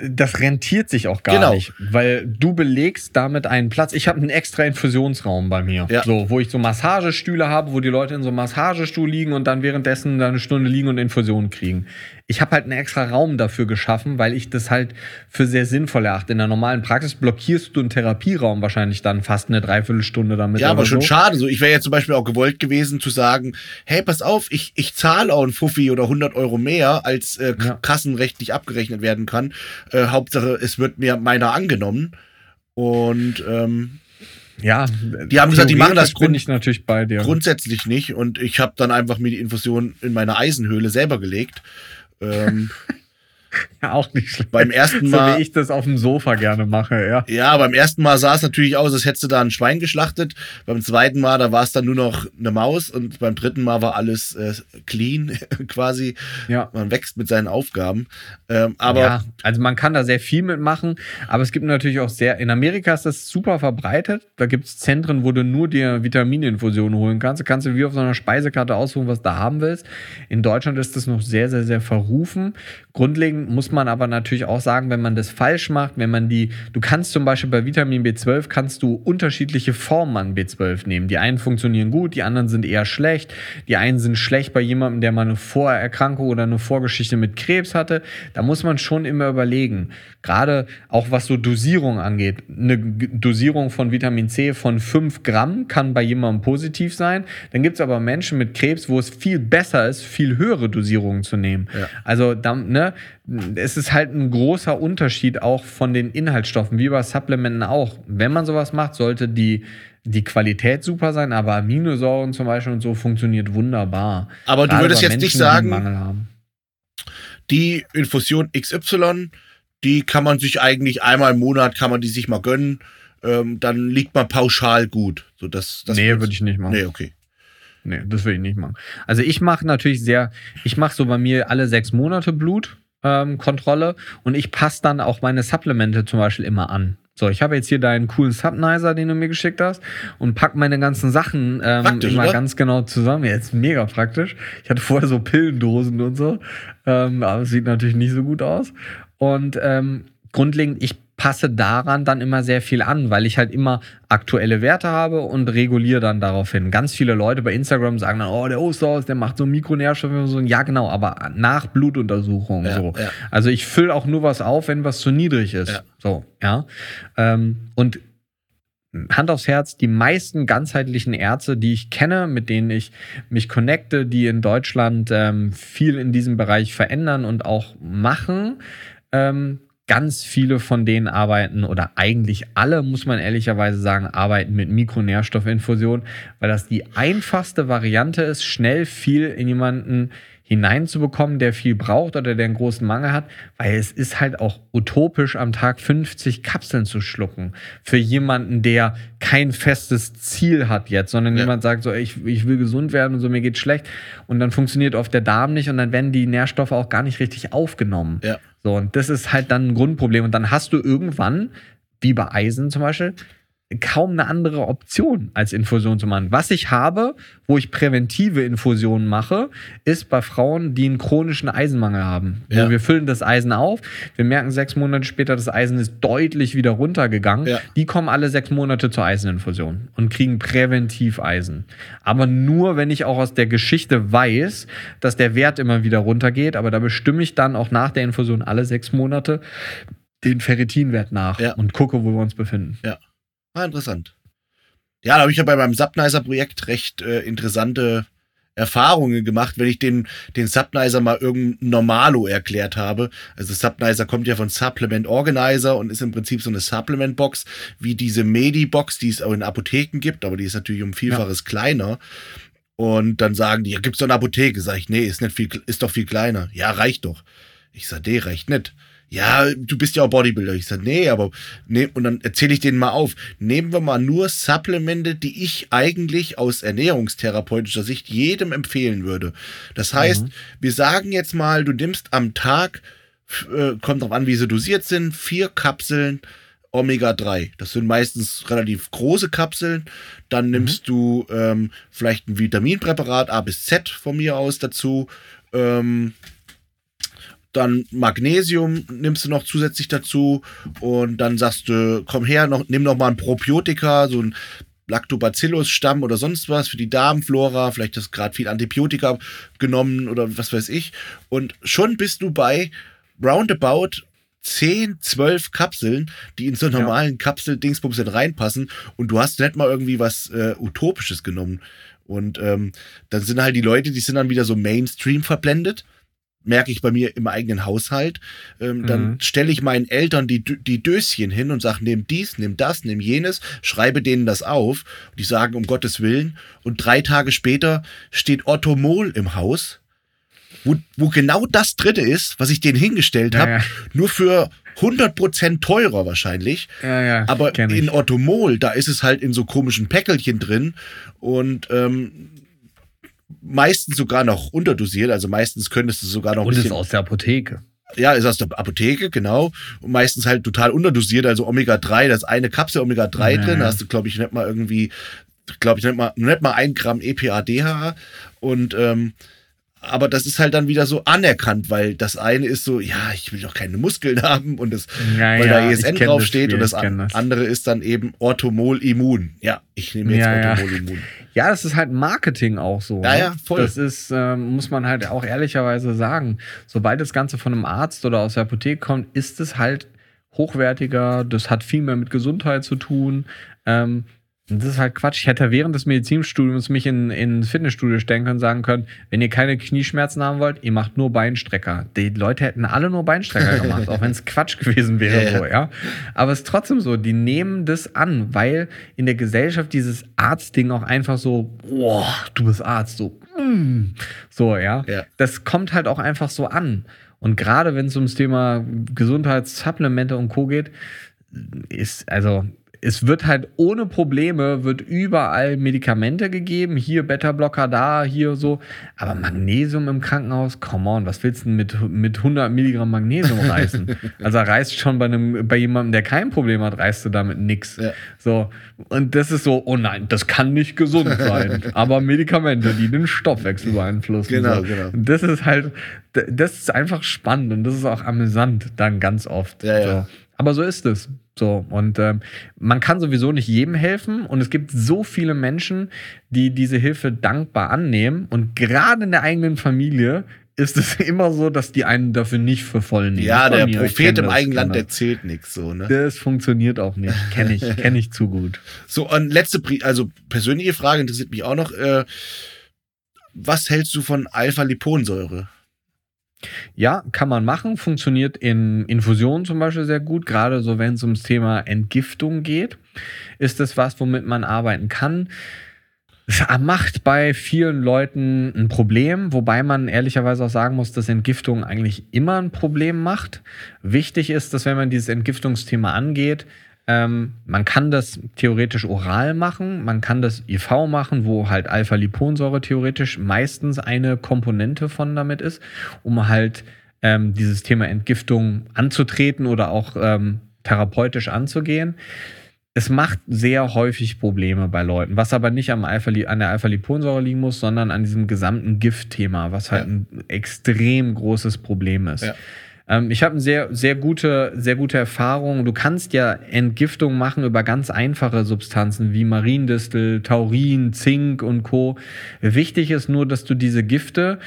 das rentiert sich auch gar genau. nicht, weil du belegst damit einen Platz. Ich habe einen extra Infusionsraum bei mir, ja. so wo ich so Massagestühle habe, wo die Leute in so einem Massagestuhl liegen und dann währenddessen eine Stunde liegen und Infusionen kriegen ich habe halt einen extra Raum dafür geschaffen, weil ich das halt für sehr sinnvoll erachte. In der normalen Praxis blockierst du einen Therapieraum wahrscheinlich dann fast eine Dreiviertelstunde damit. Ja, aber schon so. schade. So, ich wäre jetzt zum Beispiel auch gewollt gewesen zu sagen, hey, pass auf, ich, ich zahle auch einen Fuffi oder 100 Euro mehr, als äh, ja. kassenrechtlich abgerechnet werden kann. Äh, Hauptsache, es wird mir meiner angenommen. Und ähm, ja, die haben gesagt, die machen das grund ich natürlich bei dir. grundsätzlich nicht. Und ich habe dann einfach mir die Infusion in meine Eisenhöhle selber gelegt. Ähm, *laughs* Ja, auch nicht schlecht. Beim ersten So Mal. wie ich das auf dem Sofa gerne mache, ja. Ja, beim ersten Mal sah es natürlich aus, als hättest du da ein Schwein geschlachtet. Beim zweiten Mal, da war es dann nur noch eine Maus und beim dritten Mal war alles äh, clean *laughs* quasi. Ja. Man wächst mit seinen Aufgaben. Ähm, aber ja, also man kann da sehr viel mitmachen, aber es gibt natürlich auch sehr, in Amerika ist das super verbreitet. Da gibt es Zentren, wo du nur dir Vitamininfusionen holen kannst. Da kannst du wie auf so einer Speisekarte aussuchen, was du haben willst. In Deutschland ist das noch sehr, sehr, sehr verrufen. Grundlegend muss man aber natürlich auch sagen, wenn man das falsch macht, wenn man die, du kannst zum Beispiel bei Vitamin B12 kannst du unterschiedliche Formen an B12 nehmen. Die einen funktionieren gut, die anderen sind eher schlecht. Die einen sind schlecht bei jemandem, der mal eine Vorerkrankung oder eine Vorgeschichte mit Krebs hatte. Da muss man schon immer überlegen. Gerade auch was so Dosierung angeht. Eine Dosierung von Vitamin C von 5 Gramm kann bei jemandem positiv sein. Dann gibt es aber Menschen mit Krebs, wo es viel besser ist, viel höhere Dosierungen zu nehmen. Ja. Also da, ne, es ist halt ein großer Unterschied auch von den Inhaltsstoffen, wie bei Supplementen auch. Wenn man sowas macht, sollte die, die Qualität super sein, aber Aminosäuren zum Beispiel und so funktioniert wunderbar. Aber du Gerade würdest bei jetzt nicht Menschen, die einen sagen- haben. die Infusion XY, die kann man sich eigentlich einmal im Monat, kann man die sich mal gönnen. Ähm, dann liegt man pauschal gut. So, das, das nee, würde ich nicht machen. Nee, okay. Nee, das will ich nicht machen. Also ich mache natürlich sehr, ich mache so bei mir alle sechs Monate Blutkontrolle ähm, Kontrolle und ich passe dann auch meine Supplemente zum Beispiel immer an. So, ich habe jetzt hier deinen coolen Subnizer, den du mir geschickt hast, und pack meine ganzen Sachen ähm, Praktisch, immer oder? ganz genau zusammen. Jetzt mega praktisch. Ich hatte vorher so Pillendosen und so, ähm, aber es sieht natürlich nicht so gut aus. Und ähm, grundlegend, ich passe daran dann immer sehr viel an, weil ich halt immer aktuelle Werte habe und reguliere dann daraufhin. Ganz viele Leute bei Instagram sagen dann, oh, der Osterhaus, der macht so Mikronährstoffe und so. Ja, genau, aber nach Blutuntersuchungen Ja, so. ja. Also ich fülle auch nur was auf, wenn was zu niedrig ist. Ja. So, ja. Ähm, und Hand aufs Herz, die meisten ganzheitlichen Ärzte, die ich kenne, mit denen ich mich connecte, die in Deutschland ähm, viel in diesem Bereich verändern und auch machen, ähm, ganz viele von denen arbeiten oder eigentlich alle, muss man ehrlicherweise sagen, arbeiten mit Mikronährstoffinfusion, weil das die einfachste Variante ist, schnell viel in jemanden hineinzubekommen, der viel braucht oder der einen großen Mangel hat, weil es ist halt auch utopisch, am Tag 50 Kapseln zu schlucken. Für jemanden, der kein festes Ziel hat jetzt, sondern Ja. jemand sagt so, ich, ich will gesund werden und so, mir geht's schlecht. Und dann funktioniert oft der Darm nicht und dann werden die Nährstoffe auch gar nicht richtig aufgenommen. Ja. So, und das ist halt dann ein Grundproblem. Und dann hast du irgendwann, wie bei Eisen zum Beispiel, kaum eine andere Option als Infusion zu machen. Was ich habe, wo ich präventive Infusionen mache, ist bei Frauen, die einen chronischen Eisenmangel haben. Ja. Wo wir füllen das Eisen auf, wir merken sechs Monate später, das Eisen ist deutlich wieder runtergegangen. Ja. Die kommen alle sechs Monate zur Eiseninfusion und kriegen präventiv Eisen. Aber nur, wenn ich auch aus der Geschichte weiß, dass der Wert immer wieder runtergeht. Aber da bestimme ich dann auch nach der Infusion alle sechs Monate den Ferritinwert nach Ja. und gucke, wo wir uns befinden. Ah, interessant. Ja, da habe ich ja bei meinem Subnizer-Projekt recht äh, interessante Erfahrungen gemacht, wenn ich den, den Subnizer mal irgendein Normalo erklärt habe. Also Subnizer kommt ja von Supplement Organizer und ist im Prinzip so eine Supplement-Box, wie diese Medi-Box, die es auch in Apotheken gibt, aber die ist natürlich um Vielfaches kleiner. Und dann sagen die, ja, gibt's doch eine Apotheke? Sag ich, nee, ist nicht viel, ist doch viel kleiner. Ja, reicht doch. Ich sag, nee, reicht nicht. Ja, du bist ja auch Bodybuilder. Ich sag, nee, aber nee, und dann erzähle ich denen mal auf. Nehmen wir mal nur Supplemente, die ich eigentlich aus ernährungstherapeutischer Sicht jedem empfehlen würde. Das heißt, wir sagen jetzt mal, du nimmst am Tag, äh, kommt drauf an, wie sie dosiert sind, vier Kapseln Omega-3. Das sind meistens relativ große Kapseln. Dann nimmst du ähm, vielleicht ein Vitaminpräparat A bis Z von mir aus dazu. Ähm, dann Magnesium nimmst du noch zusätzlich dazu und dann sagst du, komm her, noch, nimm noch mal ein Probiotika, so ein Lactobacillus-Stamm oder sonst was für die Darmflora, vielleicht hast du gerade viel Antibiotika genommen oder was weiß ich. Und schon bist du bei roundabout 10, 12 Kapseln, die in so einen Ja. normalen Kapsel-Dingsbums dann reinpassen und du hast nicht mal irgendwie was äh, Utopisches genommen. Und ähm, dann sind halt die Leute, die sind dann wieder so Mainstream verblendet merke ich bei mir im eigenen Haushalt. Ähm, dann Mhm. stelle ich meinen Eltern die, die Döschen hin und sage, nimm dies, nimm das, nimm jenes, schreibe denen das auf. Und die sagen, um Gottes Willen. Und drei Tage später steht Otto Mohl im Haus. wo, wo genau das dritte ist, was ich denen hingestellt habe, Ja, ja. nur für 100% teurer wahrscheinlich. Ja, ja, Aber in Orthomol, da ist es halt in so komischen Päckelchen drin und ähm, meistens sogar noch unterdosiert. Also meistens könntest du sogar noch Und ist aus der Apotheke. ja, ist aus der Apotheke, genau. Und meistens halt total unterdosiert, also Omega-3, da ist eine Kapsel Omega-3 Ja, drin, da hast du, glaube ich, nicht mal irgendwie, glaube ich, nicht mal, nicht mal ein Gramm EPA-DHA. Und, ähm, aber das ist halt dann wieder so anerkannt, weil das eine ist so, ja, ich will doch keine Muskeln *laughs* haben und das, Ja, weil ja, da ESN draufsteht und das, andere ist dann eben Orthomol Immun. Ja, ich nehme jetzt Ja, ja. Orthomol Immun. *laughs* Ja, das ist halt Marketing auch so. Ja, ne? ja, voll. Das ist, ähm, muss man halt auch ehrlicherweise sagen. Sobald das Ganze von einem Arzt oder aus der Apotheke kommt, ist es halt hochwertiger. Das hat viel mehr mit Gesundheit zu tun. Ähm, und das ist halt Quatsch. Ich hätte während des Medizinstudiums mich in, in Fitnessstudio stellen können und sagen können, wenn ihr keine Knieschmerzen haben wollt, ihr macht nur Beinstrecker. Die Leute hätten alle nur Beinstrecker gemacht, auch wenn es Quatsch gewesen wäre. Ja. So, ja. Aber es ist trotzdem so, die nehmen das an, weil in der Gesellschaft dieses Arztding auch einfach so, boah, du bist Arzt, so, mm, so, ja. Ja. Das kommt halt auch einfach so an. Und gerade wenn es ums Thema Gesundheitssupplemente und Co. geht, ist, also, es wird halt ohne Probleme, wird überall Medikamente gegeben, hier Beta-Blocker, da, hier so. Aber Magnesium im Krankenhaus, come on, was willst du denn mit, mit 100 Milligramm Magnesium *laughs* reißen? also reißt schon bei, einem, bei jemandem, der kein Problem hat, reißt du damit nix. Ja. So. Und das ist so, oh nein, das kann nicht gesund *laughs* sein. Aber Medikamente, die den Stoffwechsel beeinflussen. Genau, so. genau. Das ist halt, das ist einfach spannend und das ist auch amüsant dann ganz oft. Ja, ja. So. Aber so ist es. So, und ähm, man kann sowieso nicht jedem helfen und es gibt so viele Menschen, die diese Hilfe dankbar annehmen und gerade in der eigenen Familie ist es *laughs* immer so, dass die einen dafür nicht für voll nehmen. Ja, der mir, Prophet im das, eigenen Land das. erzählt nichts so, ne? Das funktioniert auch nicht. Kenne ich, *laughs* kenn ich zu gut. So, und letzte, also persönliche Frage interessiert mich auch noch. Äh, was hältst du von Alpha-Liponsäure? Ja, kann man machen. Funktioniert in Infusionen zum Beispiel sehr gut. Gerade so, wenn es ums Thema Entgiftung geht, ist das was, womit man arbeiten kann. Es macht bei vielen Leuten ein Problem, wobei man ehrlicherweise auch sagen muss, dass Entgiftung eigentlich immer ein Problem macht. Wichtig ist, dass wenn man dieses Entgiftungsthema angeht, ähm, man kann das theoretisch oral machen, man kann das IV machen, wo halt Alpha-Liponsäure theoretisch meistens eine Komponente von damit ist, um halt ähm, dieses Thema Entgiftung anzutreten oder auch ähm, therapeutisch anzugehen. Es macht sehr häufig Probleme bei Leuten, was aber nicht am Alpha, an der Alpha-Liponsäure liegen muss, sondern an diesem gesamten Giftthema, was halt Ja. ein extrem großes Problem ist. Ja. Ähm, ich habe eine sehr, sehr gute, sehr gute Erfahrung. Du kannst ja Entgiftung machen über ganz einfache Substanzen wie Mariendistel, Taurin, Zink und Co. Wichtig ist nur, dass du diese Gifte,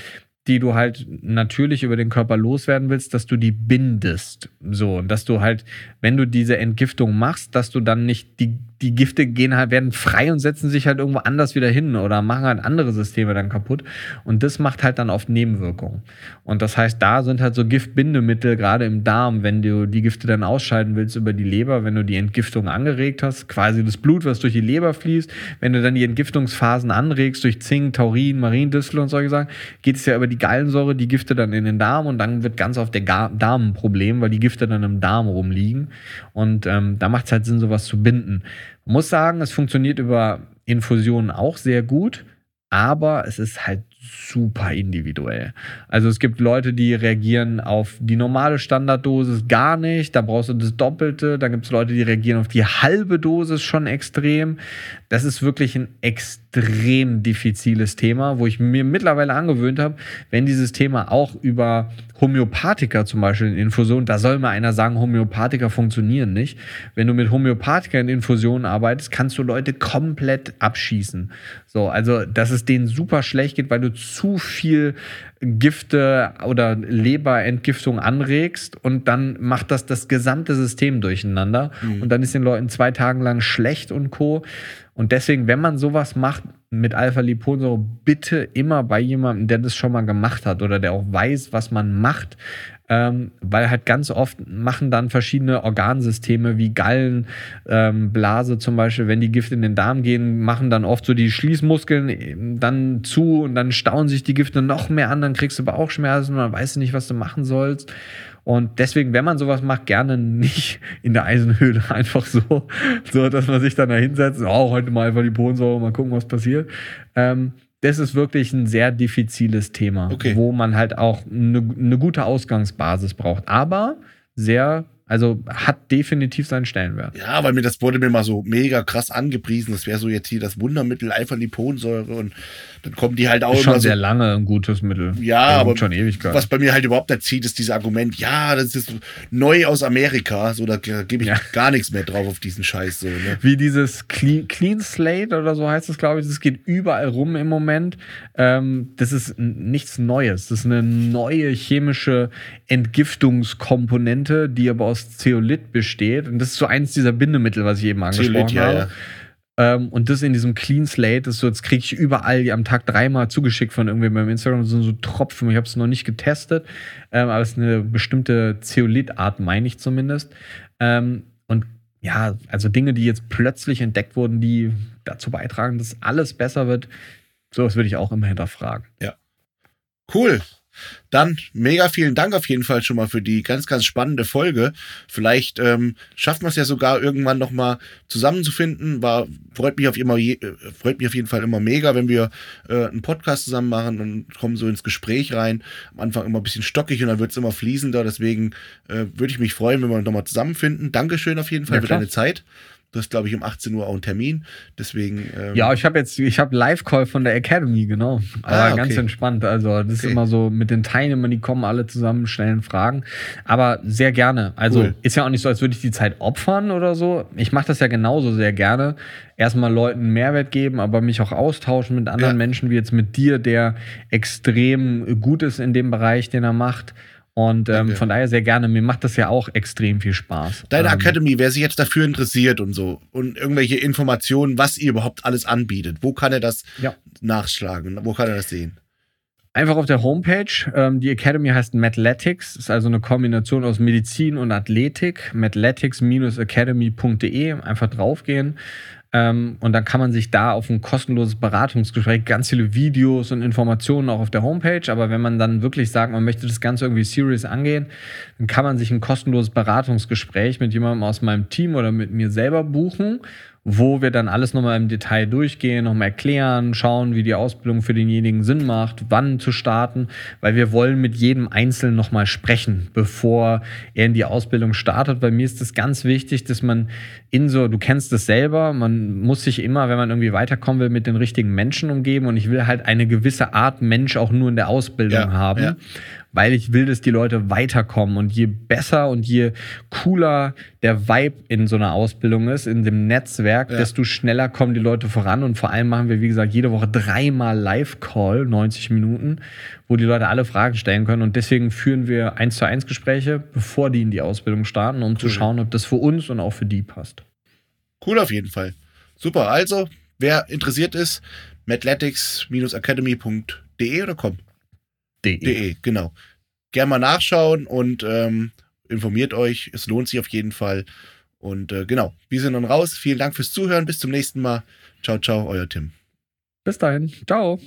die du halt natürlich über den Körper loswerden willst, dass du die bindest. So, und dass du halt, wenn du diese Entgiftung machst, dass du dann nicht die, die Gifte gehen halt, werden frei und setzen sich halt irgendwo anders wieder hin oder machen halt andere Systeme dann kaputt. Und das macht halt dann oft Nebenwirkungen. Und das heißt, da sind halt so Giftbindemittel, gerade im Darm, wenn du die Gifte dann ausscheiden willst über die Leber, wenn du die Entgiftung angeregt hast, quasi das Blut, was durch die Leber fließt, wenn du dann die Entgiftungsphasen anregst durch Zink, Taurin, Mariendistel und solche Sachen, geht es ja über die Gallensäure, die Gifte dann in den Darm und dann wird ganz oft der Darm ein Problem, weil die Gifte dann im Darm rumliegen. Und ähm, da macht es halt Sinn, sowas zu binden. Muss sagen, es funktioniert über Infusionen auch sehr gut, aber es ist halt super individuell. Also es gibt Leute, die reagieren auf die normale Standarddosis gar nicht, da brauchst du das Doppelte, dann gibt es Leute, die reagieren auf die halbe Dosis schon extrem. Das ist wirklich ein extrem diffiziles Thema, wo ich mir mittlerweile angewöhnt habe, wenn dieses Thema auch über Homöopathika zum Beispiel in Infusion, da soll mal einer sagen, Homöopathika funktionieren nicht. Wenn du mit Homöopathika in Infusionen arbeitest, kannst du Leute komplett abschießen. So, also, dass es denen super schlecht geht, weil du zu viel Gifte oder Leberentgiftung anregst und dann macht das das gesamte System durcheinander und dann ist den Leuten zwei Tagen lang schlecht und co. Und deswegen, wenn man sowas macht mit Alpha-Liponsäure, bitte immer bei jemandem, der das schon mal gemacht hat oder der auch weiß, was man macht, ähm, weil halt ganz oft machen dann verschiedene Organsysteme wie Gallen, ähm, zum Beispiel, wenn die Gifte in den Darm gehen, machen dann oft so die Schließmuskeln äh, dann zu und dann stauen sich die Gifte noch mehr an, dann kriegst du Bauchschmerzen und dann weißt du nicht, was du machen sollst. Und deswegen, wenn man sowas macht, gerne nicht in der Eisenhöhle *laughs* einfach so, so dass man sich dann da hinsetzt, oh, heute mal einfach die Bohnensäure, mal gucken, was passiert. Ähm, das ist wirklich ein sehr diffiziles Thema, Okay. wo man halt auch eine, eine gute Ausgangsbasis braucht. Aber sehr, also hat definitiv seinen Stellenwert. Ja, weil mir das wurde mir mal so mega krass angepriesen. Das wäre so jetzt hier das Wundermittel Alpha-Liponsäure und dann kommen die halt auch Ist immer schon so. sehr lange ein gutes Mittel. Ja, Also aber schon Ewigkeit. Was bei mir halt überhaupt nicht zieht, ist dieses Argument, ja, das ist neu aus Amerika. So, da gebe ich Ja. gar nichts mehr drauf auf diesen Scheiß. So, ne? Wie dieses Clean, Clean Slate oder so heißt es, glaube ich. Das geht überall rum im Moment. Ähm, das ist nichts Neues. Das ist eine neue chemische Entgiftungskomponente, die aber aus Zeolit besteht. Und das ist so eins dieser Bindemittel, was ich eben angesprochen Zeolit, ja, habe. ja. Ähm, und das in diesem Clean Slate, das ist so, jetzt kriege ich überall am Tag dreimal zugeschickt von irgendwem beim Instagram. Das sind so Tropfen. Ich habe es noch nicht getestet, ähm, aber es ist eine bestimmte Zeolitart, meine ich zumindest. Ähm, und ja, also Dinge, die jetzt plötzlich entdeckt wurden, die dazu beitragen, dass alles besser wird, sowas würde ich auch immer hinterfragen. Cool. Dann mega vielen Dank auf jeden Fall schon mal für die ganz, ganz spannende Folge. Vielleicht ähm, schaffen wir es ja sogar irgendwann nochmal zusammenzufinden. War, freut, mich auf immer, je, äh, freut mich auf jeden Fall immer mega, wenn wir äh, einen Podcast zusammen machen und kommen so ins Gespräch rein. Am Anfang immer ein bisschen stockig und dann wird es immer fließender. Deswegen äh, würde ich mich freuen, wenn wir nochmal zusammenfinden. Dankeschön auf jeden Fall Ja, für deine Zeit. Du hast, glaube ich, um 18 Uhr auch einen Termin. Deswegen. Ähm, Ja, ich habe jetzt, ich habe Live-Call von der Academy, genau. Aber Ah, okay. ganz entspannt. Also, das ist Okay. immer so mit den Teilnehmern, die kommen alle zusammen, stellen Fragen. Aber sehr gerne. Also, Cool. ist ja auch nicht so, als würde ich die Zeit opfern oder so. Ich mache das ja genauso sehr gerne. Erstmal Leuten Mehrwert geben, aber mich auch austauschen mit anderen Ja. Menschen, wie jetzt mit dir, der extrem gut ist in dem Bereich, den er macht. Und ähm, von daher sehr gerne. Mir macht das ja auch extrem viel Spaß. Deine ähm, Academy, wer sich jetzt dafür interessiert und so und irgendwelche Informationen, was ihr überhaupt alles anbietet, wo kann er das Ja. nachschlagen? Wo kann er das sehen? Einfach auf der Homepage. Ähm, die Academy heißt Mathletics, ist also eine Kombination aus Medizin und Athletik. Mathletics-academy.de. Einfach draufgehen. Ähm, und dann kann man sich da auf ein kostenloses Beratungsgespräch, ganz viele Videos und Informationen auch auf der Homepage. Aber wenn man dann wirklich sagt, man möchte das Ganze irgendwie serious angehen, dann kann man sich ein kostenloses Beratungsgespräch mit jemandem aus meinem Team oder mit mir selber buchen wo wir dann alles nochmal im Detail durchgehen, nochmal erklären, schauen, wie die Ausbildung für denjenigen Sinn macht, wann zu starten, weil wir wollen mit jedem Einzelnen nochmal sprechen, bevor er in die Ausbildung startet. Bei mir ist es ganz wichtig, dass man in so, du kennst es selber, man muss sich immer, wenn man irgendwie weiterkommen will, mit den richtigen Menschen umgeben und ich will halt eine gewisse Art Mensch auch nur in der Ausbildung Ja, haben ja. Weil ich will, dass die Leute weiterkommen. Und je besser und je cooler der Vibe in so einer Ausbildung ist, in dem Netzwerk, Ja. desto schneller kommen die Leute voran. Und vor allem machen wir, wie gesagt, jede Woche dreimal Live-Call, 90 Minuten, wo die Leute alle Fragen stellen können. Und deswegen führen wir eins zu eins Gespräche, bevor die in die Ausbildung starten, um zu Cool. schauen, ob das für uns und auch für die passt. Cool auf jeden Fall. Super. Also, wer interessiert ist, mathletics-academy.de oder com? De. De, genau. Gerne mal nachschauen und ähm, informiert euch. Es lohnt sich auf jeden Fall. Und äh, genau, wir sind dann raus. Vielen Dank fürs Zuhören. Bis zum nächsten Mal. Ciao, ciao, euer Tim. Bis dahin. Ciao.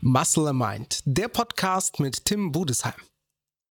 Muscle and Mind, der Podcast mit Tim Budesheim.